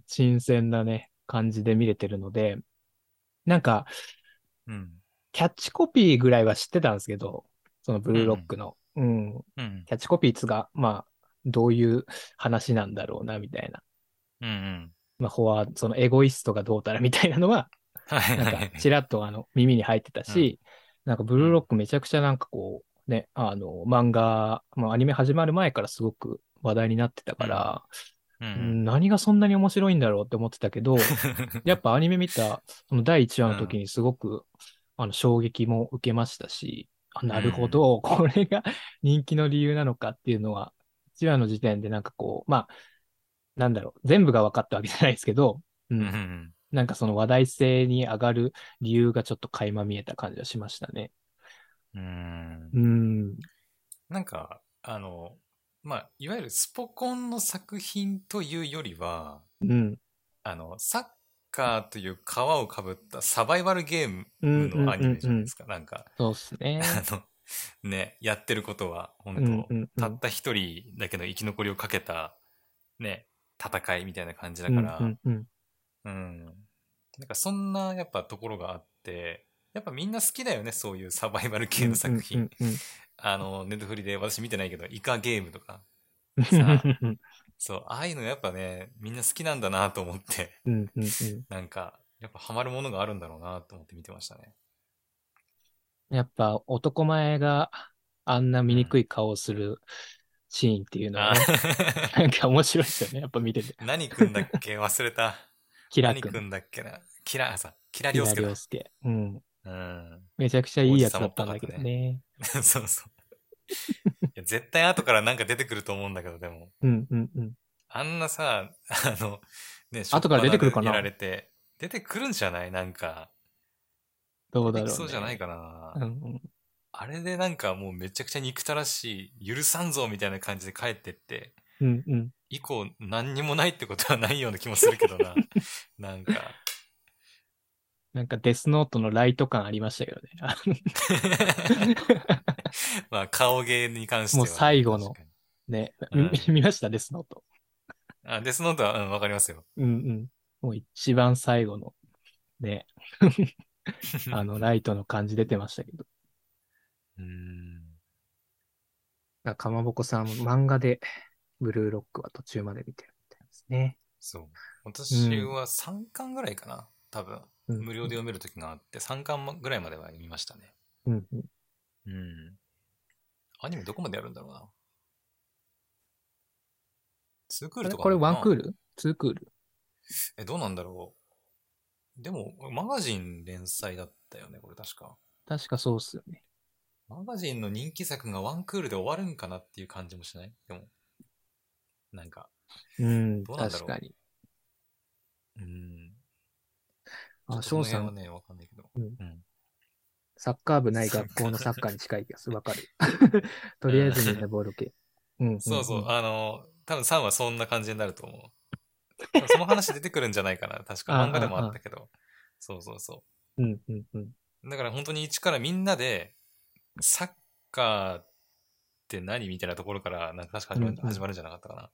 新鮮なね、感じで見れてるので、なんか、うん。キャッチコピーぐらいは知ってたんですけど、そのブルーロックの。うん。うん。キャッチコピーつが、まあ、どういう話なんだろうな、みたいな。うんうん。まあ、フォワード、そのエゴイストがどうたらみたいなのは、はいなんかちらっとあの、耳に入ってたし、なんかブルーロックめちゃくちゃなんかこう、ね、あの、漫画、まあ、アニメ始まる前からすごく話題になってたから、ううんん何がそんなに面白いんだろうって思ってたけど、(laughs) やっぱアニメ見た、その第1話の時にすごく、あの、衝撃も受けましたし、あ、なるほど、これが (laughs) 人気の理由なのかっていうのは、1話の時点でなんかこう、まあ、なんだろう、全部が分かったわけじゃないですけど、ううん。うんんなんかその話題性に上がる理由がちょっと垣間見えた感じがしましたね。うんう。ん。なんか、あの、まあ、いわゆるスポコンの作品というよりは、うん。あの、サッカーという皮をかぶったサバイバルゲームうんのアニメじゃないですか。なんか、そうっすね。(laughs) あの、ね、やってることは、本当、うんうんうんたった一人だけの生き残りをかけた、ね、戦いみたいな感じだから、うんうんうんうん。なんかそんなやっぱところがあって、やっぱみんな好きだよね、そういうサバイバル系の作品。あの、ネットフリで私見てないけど、イカゲームとか。(laughs) そう、ああいうのやっぱね、みんな好きなんだなと思って、なんか、やっぱハマるものがあるんだろうなと思って見てましたね。やっぱ男前があんな醜い顔をするシーンっていうのはなんか面白いですよね。やっぱ見てて。何くんだっけ？忘れた。キラ君、何くんだっけな？キラ、あさ、キラキラ良。介。うん。うん。めちゃくちゃいいやつだったんだけどね。(laughs) そうそう。いや絶対後からなんか出てくると思うんだけど、でも。うんうんうん。あんなさ、あの、ね、後から出てくるかな？やられて、出てくるんじゃない？なんか。どうだろう、ね。できそうじゃないかな。うんうん。あれでなんかもうめちゃくちゃ憎たらしい、許さんぞみたいな感じで帰ってって、うんうん。以降何にもないってことはないような気もするけどな。(laughs) なんか。なんかデスノートのライト感ありましたけどね。あ (laughs) まあ顔芸に関しては、もう最後のね、うんみ見ましたデスノート。あ、デスノートは、うん、わかりますよ。うんうん。もう一番最後の、ね、(laughs) あの、ライトの感じ出てましたけど。うーん。あかまぼこさんも漫画でブルーロックは途中まで見てるみたいですね。そう。私は3巻ぐらいかな。多分。うん、無料で読める時があって、3巻ぐらいまでは読みましたね。うんうん。うん。アニメどこまでやるんだろうな。2クールとかこれワンクールル？ツークール？え、どうなんだろう。でも、マガジン連載だったよね、これ確か。確かそうっすよね。マガジンの人気作がワンクールで終わるんかなっていう感じもしない？でも、なんか、うん、どうなんだろう確かに。うん。あ、翔さん、ね、わかんないけど。うんうん。サッカー部ない学校のサッカーに近い気がする。わかる。(laughs) とりあえずみんなボール系。うん。そうそう、んんあの、多分3はそんな感じになると思う。その話出てくるんじゃないかな。(laughs) 確か漫画でもあったけど。そうそうそうん、うん、うん。う。だから本当に一からみんなで、サッカーって何みたいなところから、なんか確か始まるんじゃなかったかな。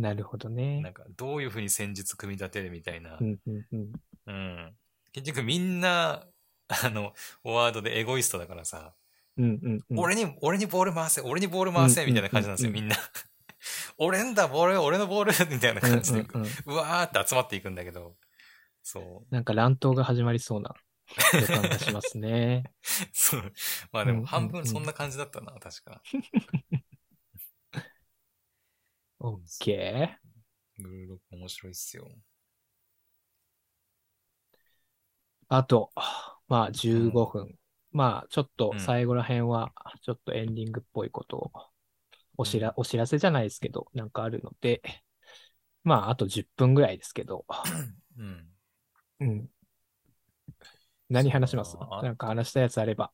なるほどねなん。か、どういうふうに戦術組み立てるみたいな。うん、うん、うん。うん。結局みんな、あの、ワードでエゴイストだからさ、うん、うん、うん。俺に、俺にボール回せ、俺にボール回せ、うんみたいな感じなんですよ、うんみんな。(laughs) 俺んだ、ボール、俺のボール、(laughs) みたいなうん感じで、うんうんうわーって集まっていくんだけど、そう。なんか乱闘が始まりそうな予感がしますね。(laughs) そう。まあでうんうんうんも半分そんな感じだったな、確か。オッケー。ブルーロック面白いっすよ。あと、まあ15分。まあちょっとうん最後ら辺は、ちょっとエンディングっぽいことを、お知ら、お知らせじゃないですけど、なんかあるので、まああと10分ぐらいですけど、うん。うん。何話します？ななんか話したやつあれば。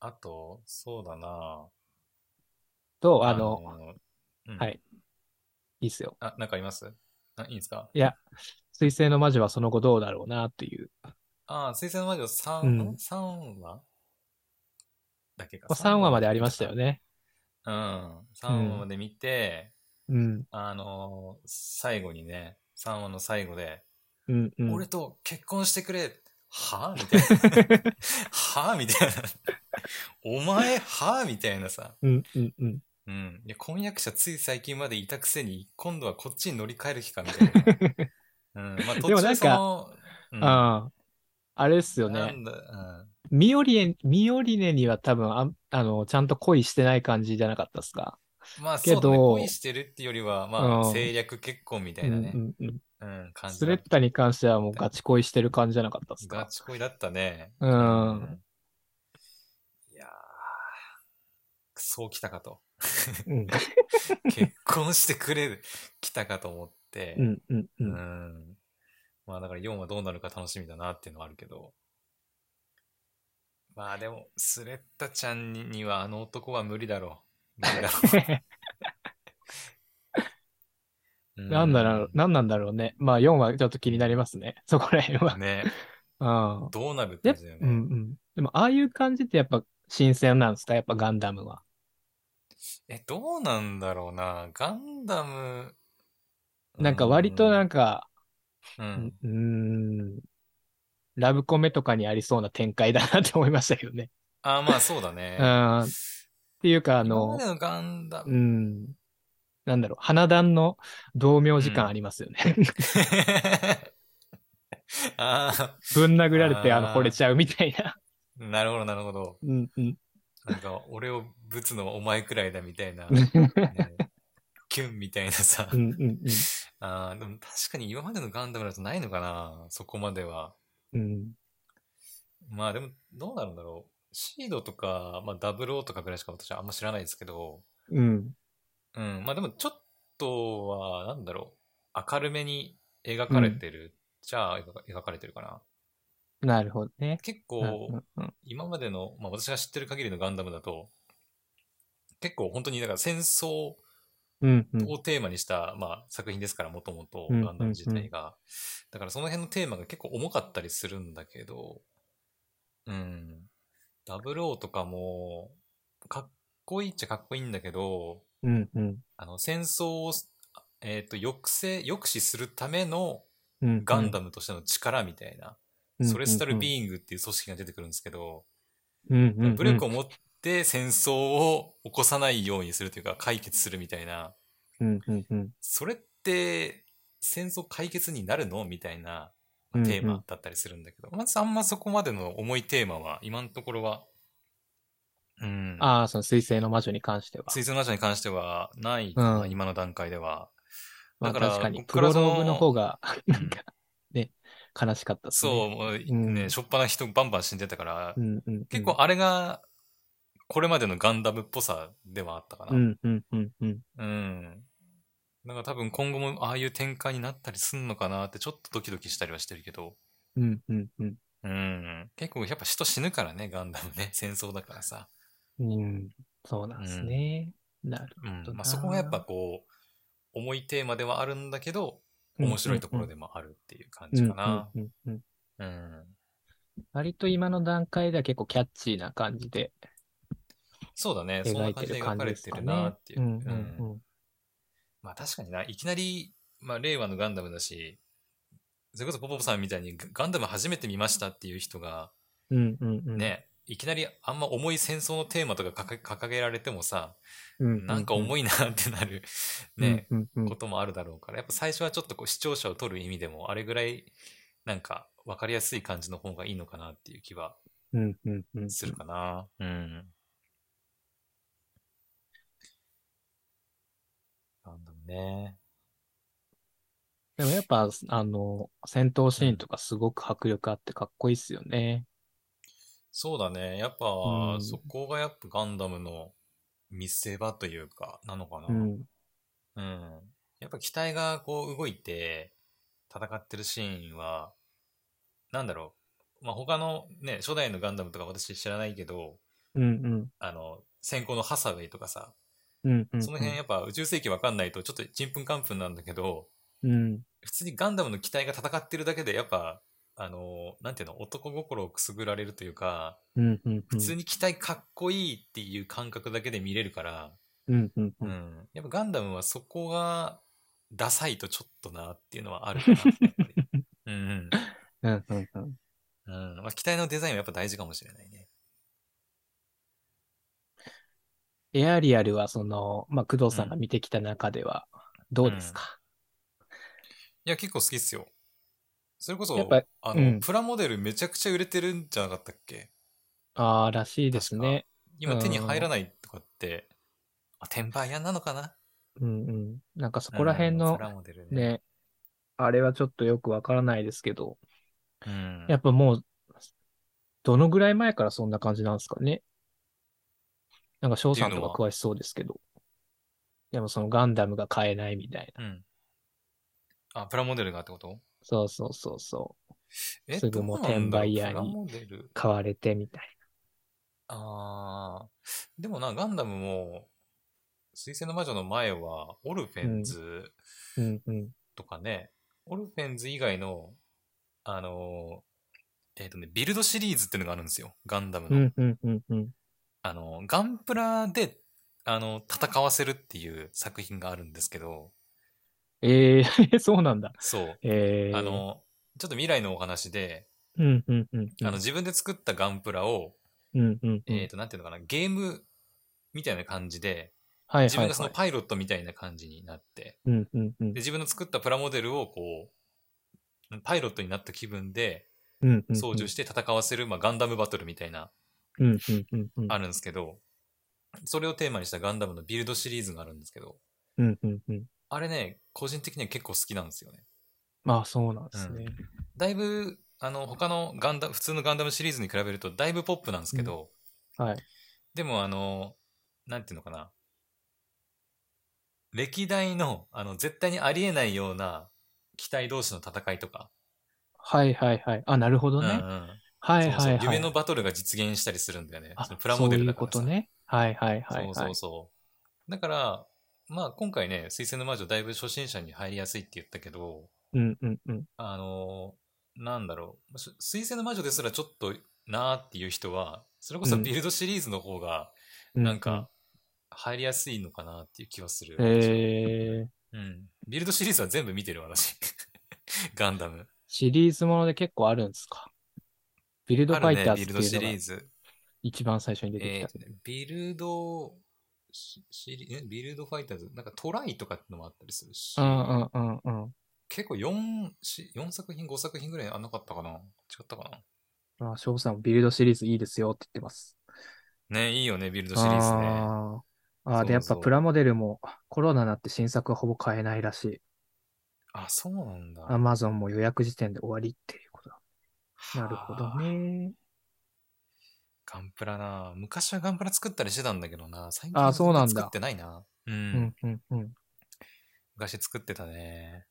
あと、そうだなと、あの、うんはい。いいっすよ。あ、なんかあります？あいいんですか？いや、水星の魔女はその後どうだろうなっていう。ああ、水星の魔女3、うん三話だけか。3話までありましたよね。ね。うん。3話まで見て、うん。あのー最後にね、3話の最後で、うん、うん。俺と結婚してくれは？ぁみたいな。は？ぁみたいな。お前？は？ぁみたいなさ。うん、うん、うん。うん。いや、婚約者つい最近までいたくせに、今度はこっちに乗り換える気かみたいな。(laughs) うん。まあ、途でもなんかうん、あれですよね。なんだ、うん。ミオリネ、ミオリネには多分あ、あの、ちゃんと恋してない感じじゃなかったですか？まあ、けどそうだね。恋してるっていうよりは、まあ、うん政略結婚みたいなねう、んうんうん、感じス。レッタに関してはもうガチ恋してる感じじゃなかったですガか。チ恋だったね。うんいやー、そうきたかと。うん。(laughs) 結婚してくれる、来たかと思って。うんうんう。うんん。まあだから4はどうなるか楽しみだなっていうのはあるけど。まあでも、スレッタちゃんにはあの男は無理だろう。無理だろう。(laughs) うなんだろう、なんなんだろうね。まあ4はちょっと気になりますね。そこら辺は。ね。うん。どうなるってで感じだよね。うんうん。でも、ああいう感じってやっぱ新鮮なんですか？やっぱガンダムは。え、どうなんだろうな。ガンダム。なんか割となんか、か、う。うんーん、ラブコメとかにありそうな展開だなって思いましたけどね。あ、まあそうだね。(laughs) うん。っていうか、あののガンダうム。ん。なんだろう、花壇の同名時間ありますよね。(laughs) ああ、ぶん殴られて、あの、惚れちゃうみたいな。なるほど、なるほど。うんうん。なんか、俺をぶつのお前くらいだみたいな、う (laughs) ねキュンみたいなさ。んうんうん。あーでも確かに今までのガンダムだとないのかな、そこまでは。うん。まあでも、どうなるんだろう。シードとか、まあ、ダブルオーとかぐらいしか私はあんま知らないですけど、うん。うん、まあでもちょっとは、なんだろう、明るめに描かれてる、じゃあ描かれてるかな。なるほどね。結うん構、うん今までの、まあ私が知ってる限りのガンダムだと、結構本当にだから戦争うんうん。をテーマにした、まあ、作品ですから、もともとうんガンダム自体が。だからその辺のテーマが結構重かったりするんだけど、うん。ダブルオーとかも、かっこいいっちゃかっこいいんだけど、うんうん。あの、戦争を、えっ、と、抑制、抑止するためのうん。ガンダムとしての力みたいな、ムソレスタルビーイングっていう組織が出てくるんですけど、うんうんうん。武力を持って戦争を起こさないようにするというか、解決するみたいな、うんうんうん。それって戦争解決になるのみたいなうんうんテーマだったりするんだけど、まずあんまそこまでの重いテーマは今のところは、うん。ああ、その水星の魔女に関しては。水星の魔女に関してはないうん今の段階では。まあだから確かに、こっからそのプロローグの方が、うんなんか、ね、悲しかったっすね。そう、もううんね、しょっぱな人バンバン死んでたから、うんうんうん。結構あれがこれまでのガンダムっぽさではあったかな。うん、うん、うん、うん。うん。だから多分今後もああいう展開になったりすんのかなってちょっとドキドキしたりはしてるけど。うん、うん、うん。うん。結構やっぱ人死ぬからね、ガンダムね。(laughs) 戦争だからさ。うん、そうなんですね。なるうんほどな。まあ、そこがやっぱこう、重いテーマではあるんだけど、面白いところででもあるっていう感じかな。割と今の段階では結構キャッチーな感じでそうだね。そん描ない感じじで描かれてるなっ。ていうまあ確かにな、いきなり、まあ令和のガンダムだし、それこそポポポさんみたいにガガンダム初めて見ましたっていう人が。ね、いきなりあんま重い戦争のテーマとか掲げられてもさ、うん、なんか重いいなってなる、ね、うんうんこともあるだろうから、やっぱ最初はちょっとこう視聴者を取る意味でも、あれぐらい、なんか分かりやすい感じの方がいいのかなっていう気はうんうんうん。するかな。うん。ガンダムね。でもやっぱ、あの、戦闘シーンとかすごく迫力あってかっこいいっすよね。そうだね。やっぱ、うんそこがやっぱガンダムの見せ場というか、なのかな。うん。うん。やっぱ機体がこう動いて戦ってるシーンは、なんだろう。まあ、他のね、初代のガンダムとか私知らないけど、うんうん。あの、先行のハサウェイとかさ、うんうん。その辺やっぱ宇宙世紀わかんないとちょっとちんぷんかんぷんなんだけど、うん。普通にガンダムの機体が戦ってるだけでやっぱ、あの、なんていうの、男心をくすぐられるというか、うんうんうん。普通に機体かっこいいっていう感覚だけで見れるから、うんうんう。うんん。やっぱガンダムはそこがダサいとちょっとなっていうのはあるかな。やっぱり (laughs) うんうんうんうん。うん。うん。まあ、機体のデザインはやっぱ大事かもしれないね。エアリアルはその、まあ、工藤さんが見てきた中では、どうですか、いや、結構好きっすよ。それこそやっぱ、あの、うんプラモデルめちゃくちゃ売れてるんじゃなかったっけ？ああ、らしいですね。今手に入らないとかって、あ、転売屋なのかな？うんうん。なんかそこら辺のうんプラモデルね。ね、あれはちょっとよくわからないですけど、うん。やっぱもう、どのぐらい前からそんな感じなんですかね？なんか翔さんとか詳しそうですけど。でもそのガンダムが買えないみたいな。うん。あ、プラモデルがってこと？そうそうそうそう。えすぐもう転売屋にプラモデル？買われてみたいあー。でもな、ガンダムも、水星の魔女の前は、オルフェンズな。うんうん。とかね、オルフェンズ以外の、あのー、えっ、とね、ビルドシリーズっていうのがあるんですよ。ガンダムの。うんうんうんうん。あの、ガンプラで、あの、戦わせるっていう作品があるんですけど、ええー、(laughs) そうなんだ。そう。ええー。あ、の、ちょっと未来のお話で、うんうんうんうん。あの、自分で作ったガンプラを、うんうんうん。えっ、と、なんていうのかな、ゲームみたいな感じで、はい自分。がそのパイロットみたいな感じになって、うんうんうんで、。自分の作ったプラモデルをこう、パイロットになった気分でうんうんうん。操縦して戦わせる、まあ、ガンダムバトルみたいな、うんうんうんうん。あるんですけど、それをテーマにしたガンダムのビルドシリーズがあるんですけど、うんうんうん。あれね、個人的には結構好きなんですよね。まあそうなんですね。だいぶ、あの、他のガンダム、普通のガンダムシリーズに比べるとだいぶポップなんですけど、はい。でもあの、なんていうのかな。歴代の、あの、絶対にありえないような機体同士の戦いとか、はいはいはい。あ、なるほどね。うんうんはいはいはい。夢のバトルが実現したりするんだよね。あそのプラモデルだそういうことね。はいはいはい、はい。そうそうそう。だから、まあ今回ね、水星の魔女だいぶ初心者に入りやすいって言ったけど、うんうんうん。あのーなんだろう。し水星の魔女ですらちょっとなーっていう人は、それこそビルドシリーズの方が、なんか、入りやすいのかなっていう気はする。うんうん。えー、うん。ビルドシリーズは全部見てる私。(laughs) ガンダム。シリーズもので結構あるんですか？ビルドファイターズビルドシっていうのがリーズ。一番最初に出てきた。ねビルドシシリ、えビルドファイターズ、なんかトライとかってのもあったりするし、うんうんうんうん。結構4、し4作品、5作品ぐらいあんなかったかな？違ったかな？あ、翔さんもビルドシリーズいいですよって言ってます。ね、いいよね、ビルドシリーズね。あーあー、で、やっそうそうぱプラモデルもコロナになって新作はほぼ買えないらしい。あ、そうなんだ。アマゾンも予約時点で終わりっていうことだ。なるほどはあ。ね。ガンプラな昔はガンプラ作ったりしてたんだけどな。最近あはそうなんだ作ってないな。う。うんんうんうん。昔作ってたね。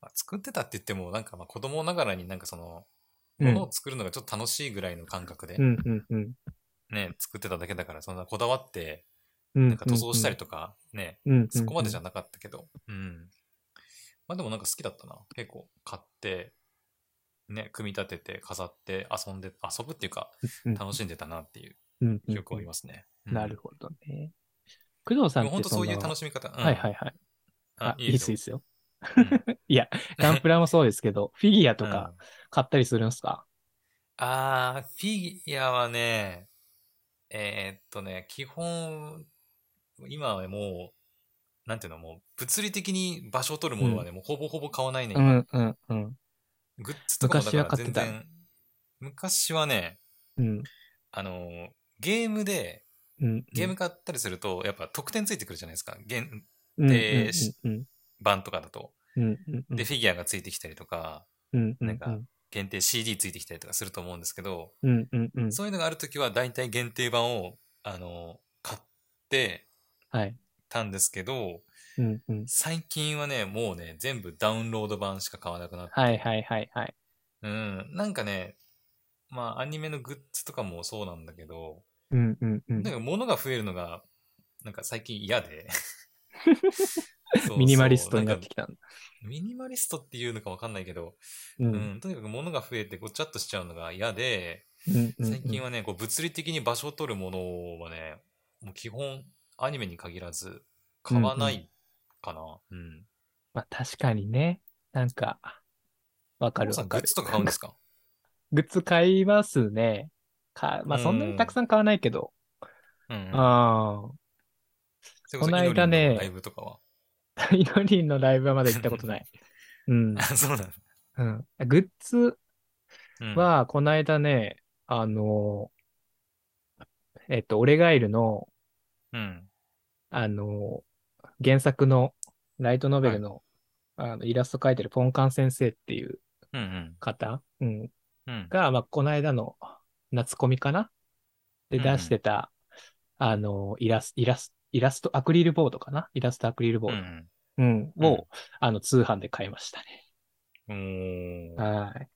まあ、作ってたって言っても、なんかまあ子供ながらになんかその、うんものを作るのがちょっと楽しいぐらいの感覚でうんうんうん。ね、作ってただけだから、そんなこだわって、うんなんか塗装したりとかね、うんうんうんそこまでじゃなかったけど、うん。まあでもなんか好きだったな。結構買って、ね、組み立てて、飾って、遊んで、遊ぶっていうか、うん楽しんでたなっていううんうん記憶はありますね。うんなるほどね。工藤さんって本当そういうの楽しみ方。うんはいはいはい。あ、いいですいいですよ。うん (laughs) いや、ガンプラもそうですけど、(laughs) フィギュアとうんか買ったりするんですか？あー、フィギュアはね、えーっとね、基本、今はもう、なんていうの、もう、物理的に場所を取るものはね、もうほぼほぼ買わないね、今うんうんうん。グッズとかもだから昔は買ってた全然、昔はね、うんあのー、ゲームで、うん。ゲーム買ったりすると、やっぱ得点ついてくるじゃないですか。現うんでうん版とかだと。で、フィギュアがついてきたりとか、なんか限定 CD ついてきたりとかすると思うんですけど。そういうのがあるときは大体限定版を、あのー、買ってはい。たんですけど、うんうん。最近はね、もうね、全部ダウンロード版しか買わなくなって、はいはいはいはい。うん、なんかね、まあ、アニメのグッズとかもそうなんだけど、うんうんうんなん。か物が増えるのが、なんか最近嫌で。(laughs) そうそうミニマリストになってきたんだ。ミニマリストっていうのかわかんないけど、ううんん、とにかく物が増えてごちゃっとしちゃうのが嫌で、うんうん最近はね、こう物理的に場所を取るものはね、もう基本アニメに限らず買わないかな。うん。まあ確かにね。なんか、わかるわかるグッズ。とか買うんですか？(laughs) グッズ買いますね。かまあそんなにたくさん買わないけど。うん、うん。ああ。この間ねイノリンのライブとかは？(laughs) イノリンのライブはまだ行ったことない。(laughs) うんあ、。そうだ。うん。グッズうん、は、この間ね、あの、えっと、オレガイルの、うん。あの、原作のライトノベルの,、あのイラスト描いてるポンカン先生っていううんうん。方、うん、うん。が、まあ、この間の夏コミかな？でうんうん。出してた、あの、イラスイラスイラスト、アクリルボードかな？イラストアクリルボード、うんうん。うん。を、あの、通販で買いましたうん。はい。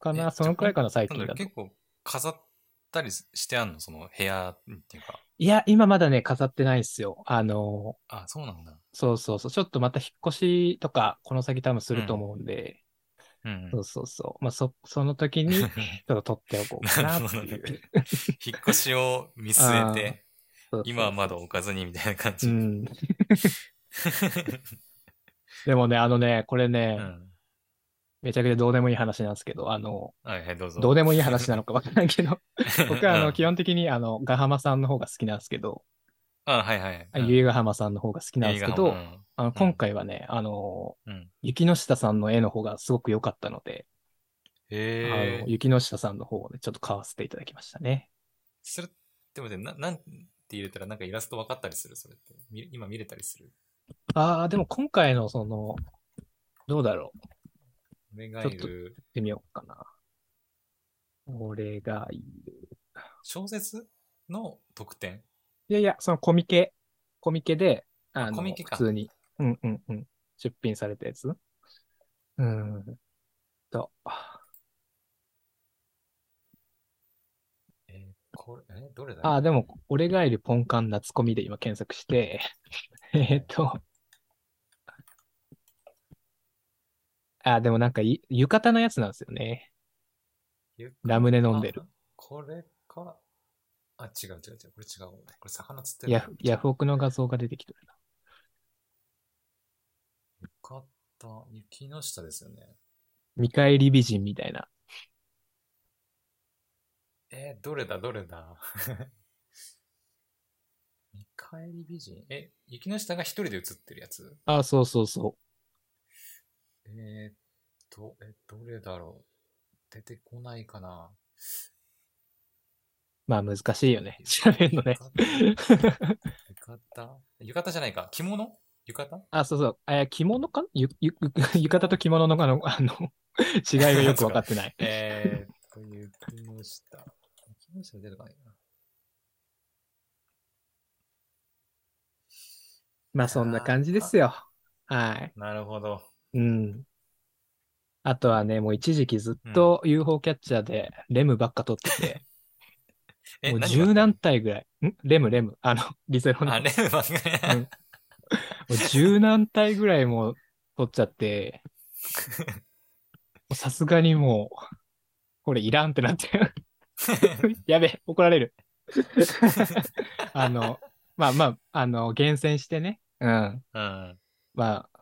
かえな、そのくらいかな、最近だと。結構飾ったりしてあんの？その部屋っていうか。いや、今まだね、飾ってないんですよ。あの、あ、そうなんだ。そうそうそう。ちょっとまた引っ越しとか、この先多分すると思うんで、うん。そうそうそう。まあ、そ、その時に、(laughs) ちょっと取っておこうかなっていう。引っ越しを見据えて、そうそう今はまだ置かずにみたいな感じ。うん。(laughs) でもね、あのね、これね、うんめちゃくちゃどうでもいい話なんですけど、あの、はいはい、どうぞ。どうでもいい話なのかわからんけど、(laughs) 僕はあの、うん基本的にあの、ガハマさんの方が好きなんですけど、あ、はいはい。あゆえがはまさんの方が好きなんですけど、うんあの、今回はね、あの、うん。雪の下さんの絵の方がすごく良かったので、あへえの、。雪の下さんの方をね、ちょっと買わせていただきましたね。それって待って、ななんて入れたらなんかイラスト分かったりする？それって。み今見れたりする？ああ、でも今回のその、どうだろう。俺がいちょっるやってみようかな。俺がいる。小説の特典？いやいや、そのコミケ、コミケで、あの、コミケか。普通に、うんうんうん、出品されたやつ。うーんと、えーこれ、え、どれだ？ああ、でも、俺がいるポンカン夏コミで今検索して、えー。っ (laughs) と、あ、でもなんかい、浴衣のやつなんですよね。ゆラムネ飲んでる。あこれか。あ、違う違う違う。これ違う。これ魚釣ってる。ヤフヤフオクの画像が出てきてるな。よかった。雪の下ですよね。見返り美人みたいな。えーどれだ、どれだ？(laughs) 見返り美人。え、雪の下が一人で写ってるやつ？あ、そうそうそえーっと、え、どれだろう？出てこないかな。う。まあ難しいよね。(laughs) 調べるのね。浴衣？浴衣？じゃないか。着物？浴衣？あ、そうそう。あ、着物か？ゆ、ゆ、(laughs) 浴衣と着物のあの、あの、(laughs) 違いがよくわかってない。えーっと、雪の下。雪の下出るかないな。まあそんな感じですよ。はい。なるほど。うん。あとはね、もう一時期ずっと UFO キャッチャーでレムばっか撮ってて、(laughs) え、もう何十何体ぐらい？ん？レム、レム。あの、リゼロの。あ、もレムばっかり。うんう十何体ぐらいもう撮っちゃって、(laughs) もうさすがにもう、これいらんってなって。(laughs) やべえ、怒られる。あの、まあまあ、あの、厳選してね。うん。うん。まあ、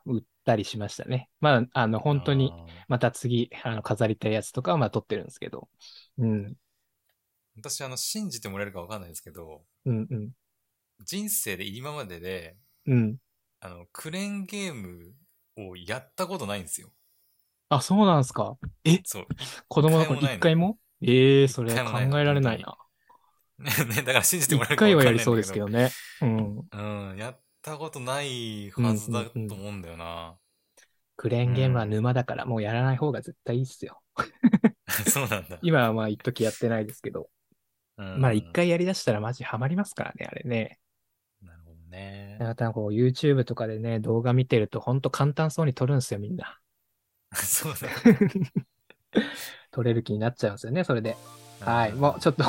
たりしましたね。まあ、あの、本当に、また次、あの、飾りたいやつとかは、まあ、撮ってるんですけど。うん。私、あの、信じてもらえるかわかんないですけど、うん、うん。人生で今までで、うん。あの、クレーンゲームをやったことないんですよ。あ、そうなんですか？え、そう。子供の頃一一回も？ええー、それ考えられないな。(laughs) ね、だから信じてもらえ一るかわかんないんだ回はやりそうですけどね。うん。うん、やったことないはずだと思うんだよな。クレーンゲームは沼だから、もうやらない方が絶対いいっすよ。(laughs) そうなんだ。今はまあ、一時やってないですけど。うんまあ、一。回やりだしたらマジハマりますからね、あれね。なるほどね。またこう、YouTube とかでね、動画見てると、ほんと簡単そうに撮るんですよ、みんな。(laughs) そうだ。(laughs) 撮れる気になっちゃうんですよね、それで。はい。もうちょっと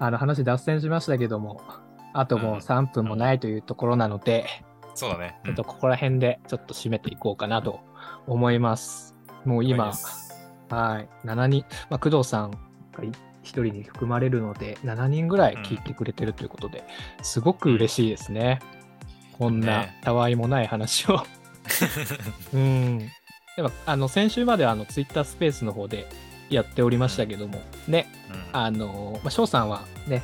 あの話脱線しましたけども、あともううん3分もないというところなので、そうだね。ちょっとここら辺でちょっと締めていこうかなと思います。もううん今、はい、7人、まあ、工藤さんが1人に含まれるので、7人ぐらい聞いてくれてるということで、すごく嬉しいですね。こんなねたわいもない話を。(laughs) うん。でも、あの、先週まであの、ツイッタースペースの方でやっておりましたけども、ね、うんあの、まあ、翔さんはね、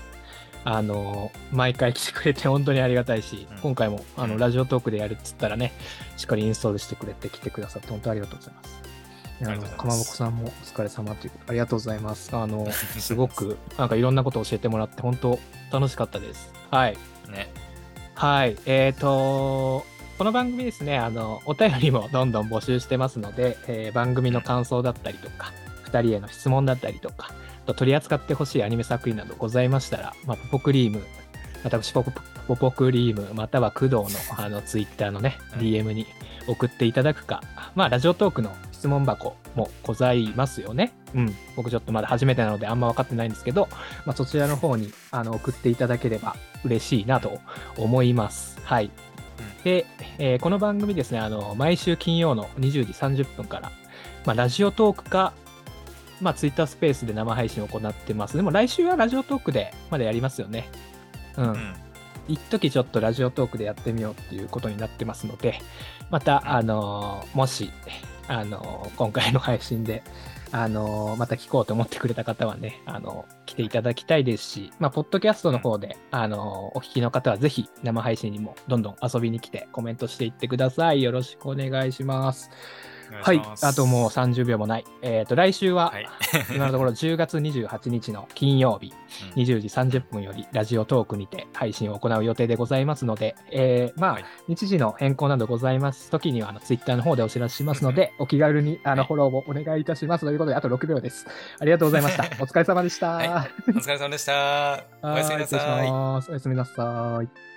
あの、毎回来てくれて本当にありがたいし、うん今回もあのうんラジオトークでやるっつったらね、しっかりインストールしてくれて来てくださって本当ありがとうございます。あのかまぼこさんもお疲れ様ということありがとうございます。あの、(laughs) すごくなんかいろんなことを教えてもらって本当楽しかったです。はい。ね。はい。えっ、と、この番組ですね、あの、お便りもどんどん募集してますので、えー番組の感想だったりとか、2人への質問だったりとか、あと取り扱ってほしいアニメ作品などございましたら、まあ、ポポクリーム、私ポポ、ポポクリーム、または工藤のあのツイッターのね、うん DM に送っていただくか、まあ、ラジオトークの質問箱もございますよね。うん。僕ちょっとまだ初めてなのであんま分かってないんですけど、まあ、そちらの方にあの送っていただければ嬉しいなと思います。はい。で、えーこの番組ですね、あの、毎週金曜の20時30分から、まあ、ラジオトークか、まあ、ツイッタースペースで生配信を行ってます。でも来週はラジオトークでまだやりますよね。うん。うん。一時ちょっとラジオトークでやってみようっていうことになってますので、また、あのーもし、あのー今回の配信で、あのーまた聞こうと思ってくれた方はね、あのー来ていただきたいですし、まあ、ポッドキャストの方で、あのーお聞きの方はぜひ生配信にもどんどん遊びに来てコメントしていってください。よろしくお願いします。はいあともう30秒もない。えっ、と、来週は、はい。(laughs) 今のところ10月28日の金曜日、うん20時30分よりラジオトークにて配信を行う予定でございますので、えーまあ、はい日時の変更などございます時には、あの、ツイッターの方でお知らせしますので、お気軽に、あの、はいフォローをお願いいたします。ということで、あと6秒です。ありがとうございました。お疲れ様でした。はいお疲れ様でした。お (laughs) はいやすみなさい。おやすみなさい。